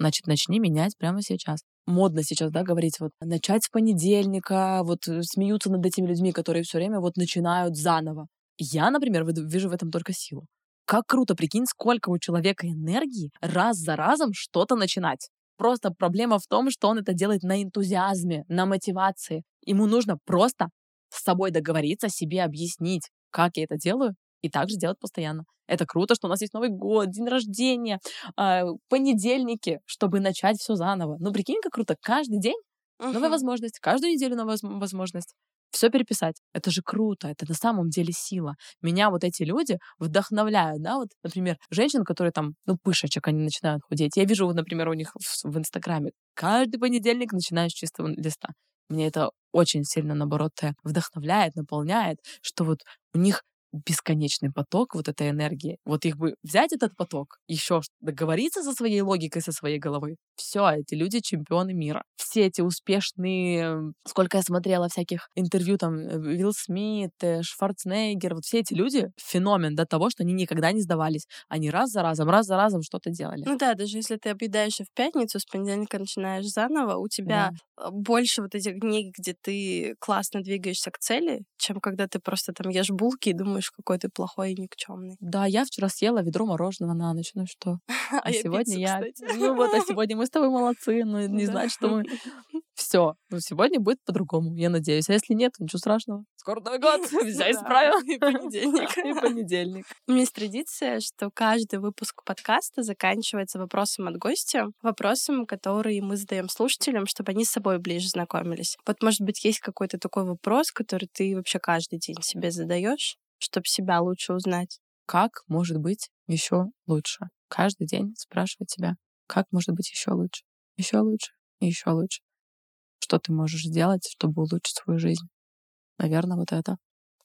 Значит, начни менять прямо сейчас. Модно сейчас, да, говорить, вот начать с понедельника, вот э, смеются над этими людьми, которые все время вот начинают заново. Я, например, вижу в этом только силу. Как круто, прикинь, сколько у человека энергии раз за разом что-то начинать. Просто проблема в том, что он это делает на энтузиазме, на мотивации. Ему нужно просто с собой договориться, себе объяснить, как я это делаю, и также делать постоянно. Это круто, что у нас есть Новый год, день рождения, э, понедельники, чтобы начать все заново. Ну, прикинь, как круто. Каждый день новая возможность, каждую неделю новая возможность все переписать. Это же круто, это на самом деле сила. Меня вот эти люди вдохновляют, да, вот, например, женщин, которые там, ну, пышечек, они начинают худеть. Я вижу, вот, например, у них в, в Инстаграме каждый понедельник начинаешь с чистого листа. Мне это очень сильно, наоборот, вдохновляет, наполняет, что вот у них бесконечный поток вот этой энергии. Вот их бы взять этот поток, еще договориться со своей логикой, со своей головой. Все, эти люди чемпионы мира. Все эти успешные, сколько я смотрела всяких интервью, там, э, Вилл Смит, э, Шварценеггер, вот все эти люди феномен до того, что они никогда не сдавались. Они раз за разом, раз за разом что-то делали. Ну да, даже если ты объедаешь в пятницу, с понедельника начинаешь заново, у тебя да. больше вот этих дней, где ты классно двигаешься к цели, чем когда ты просто там ешь булки и думаешь, какой ты плохой и никчемный. Да, я вчера съела ведро мороженого на ночь, ну что? А, а сегодня я... Ну вот, а сегодня мы с тобой молодцы, но не значит, что мы... Все, ну сегодня будет по-другому, я надеюсь. А если нет, ничего страшного. Скоро Новый год, вся исправим. И понедельник. И понедельник. У меня есть традиция, что каждый выпуск подкаста заканчивается вопросом от гостя, вопросом, который мы задаем слушателям, чтобы они с собой ближе знакомились. Вот, может быть, есть какой-то такой вопрос, который ты вообще каждый день себе задаешь, чтобы себя лучше узнать? Как может быть еще лучше? Каждый день спрашивать себя, как может быть еще лучше, еще лучше и еще лучше. Что ты можешь сделать, чтобы улучшить свою жизнь? Наверное, вот это.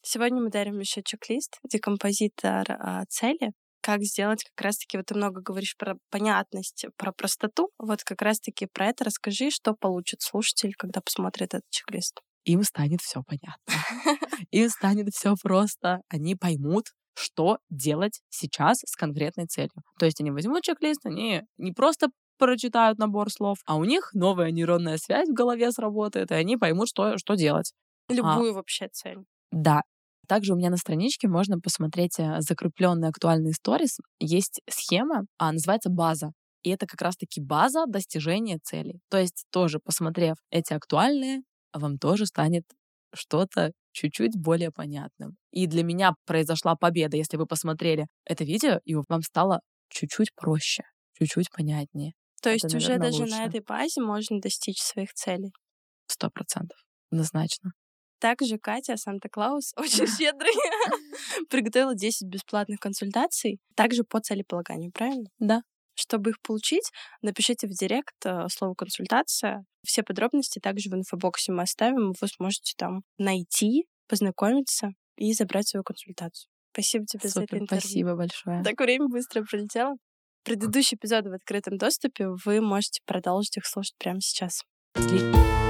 Сегодня мы дарим еще чек-лист, декомпозитор а, цели. Как сделать как раз-таки, вот ты много говоришь про понятность, про простоту. Вот как раз-таки про это расскажи, что получит слушатель, когда посмотрит этот чек-лист. Им станет все понятно. Им станет все просто. Они поймут, что делать сейчас с конкретной целью. То есть они возьмут чек-лист, они не просто прочитают набор слов, а у них новая нейронная связь в голове сработает, и они поймут, что, что делать. Любую а, вообще цель. Да. Также у меня на страничке можно посмотреть э, закрепленные актуальные сторис. Есть схема, а, называется база. И это как раз-таки база достижения целей. То есть тоже посмотрев эти актуальные, вам тоже станет что-то чуть-чуть более понятным. И для меня произошла победа, если вы посмотрели это видео, и вам стало чуть-чуть проще, чуть-чуть понятнее. То есть это, уже даже лучше. на этой базе можно достичь своих целей? Сто процентов. Однозначно. Также Катя Санта-Клаус, очень щедрый, приготовила 10 бесплатных консультаций, также по целеполаганию, правильно? Да. Чтобы их получить, напишите в директ э, слово «консультация». Все подробности также в инфобоксе мы оставим. Вы сможете там найти, познакомиться и забрать свою консультацию. Спасибо тебе Супер, за это интервью. Спасибо большое. Так время быстро пролетело. Предыдущие эпизоды в открытом доступе вы можете продолжить их слушать прямо сейчас. Отлично.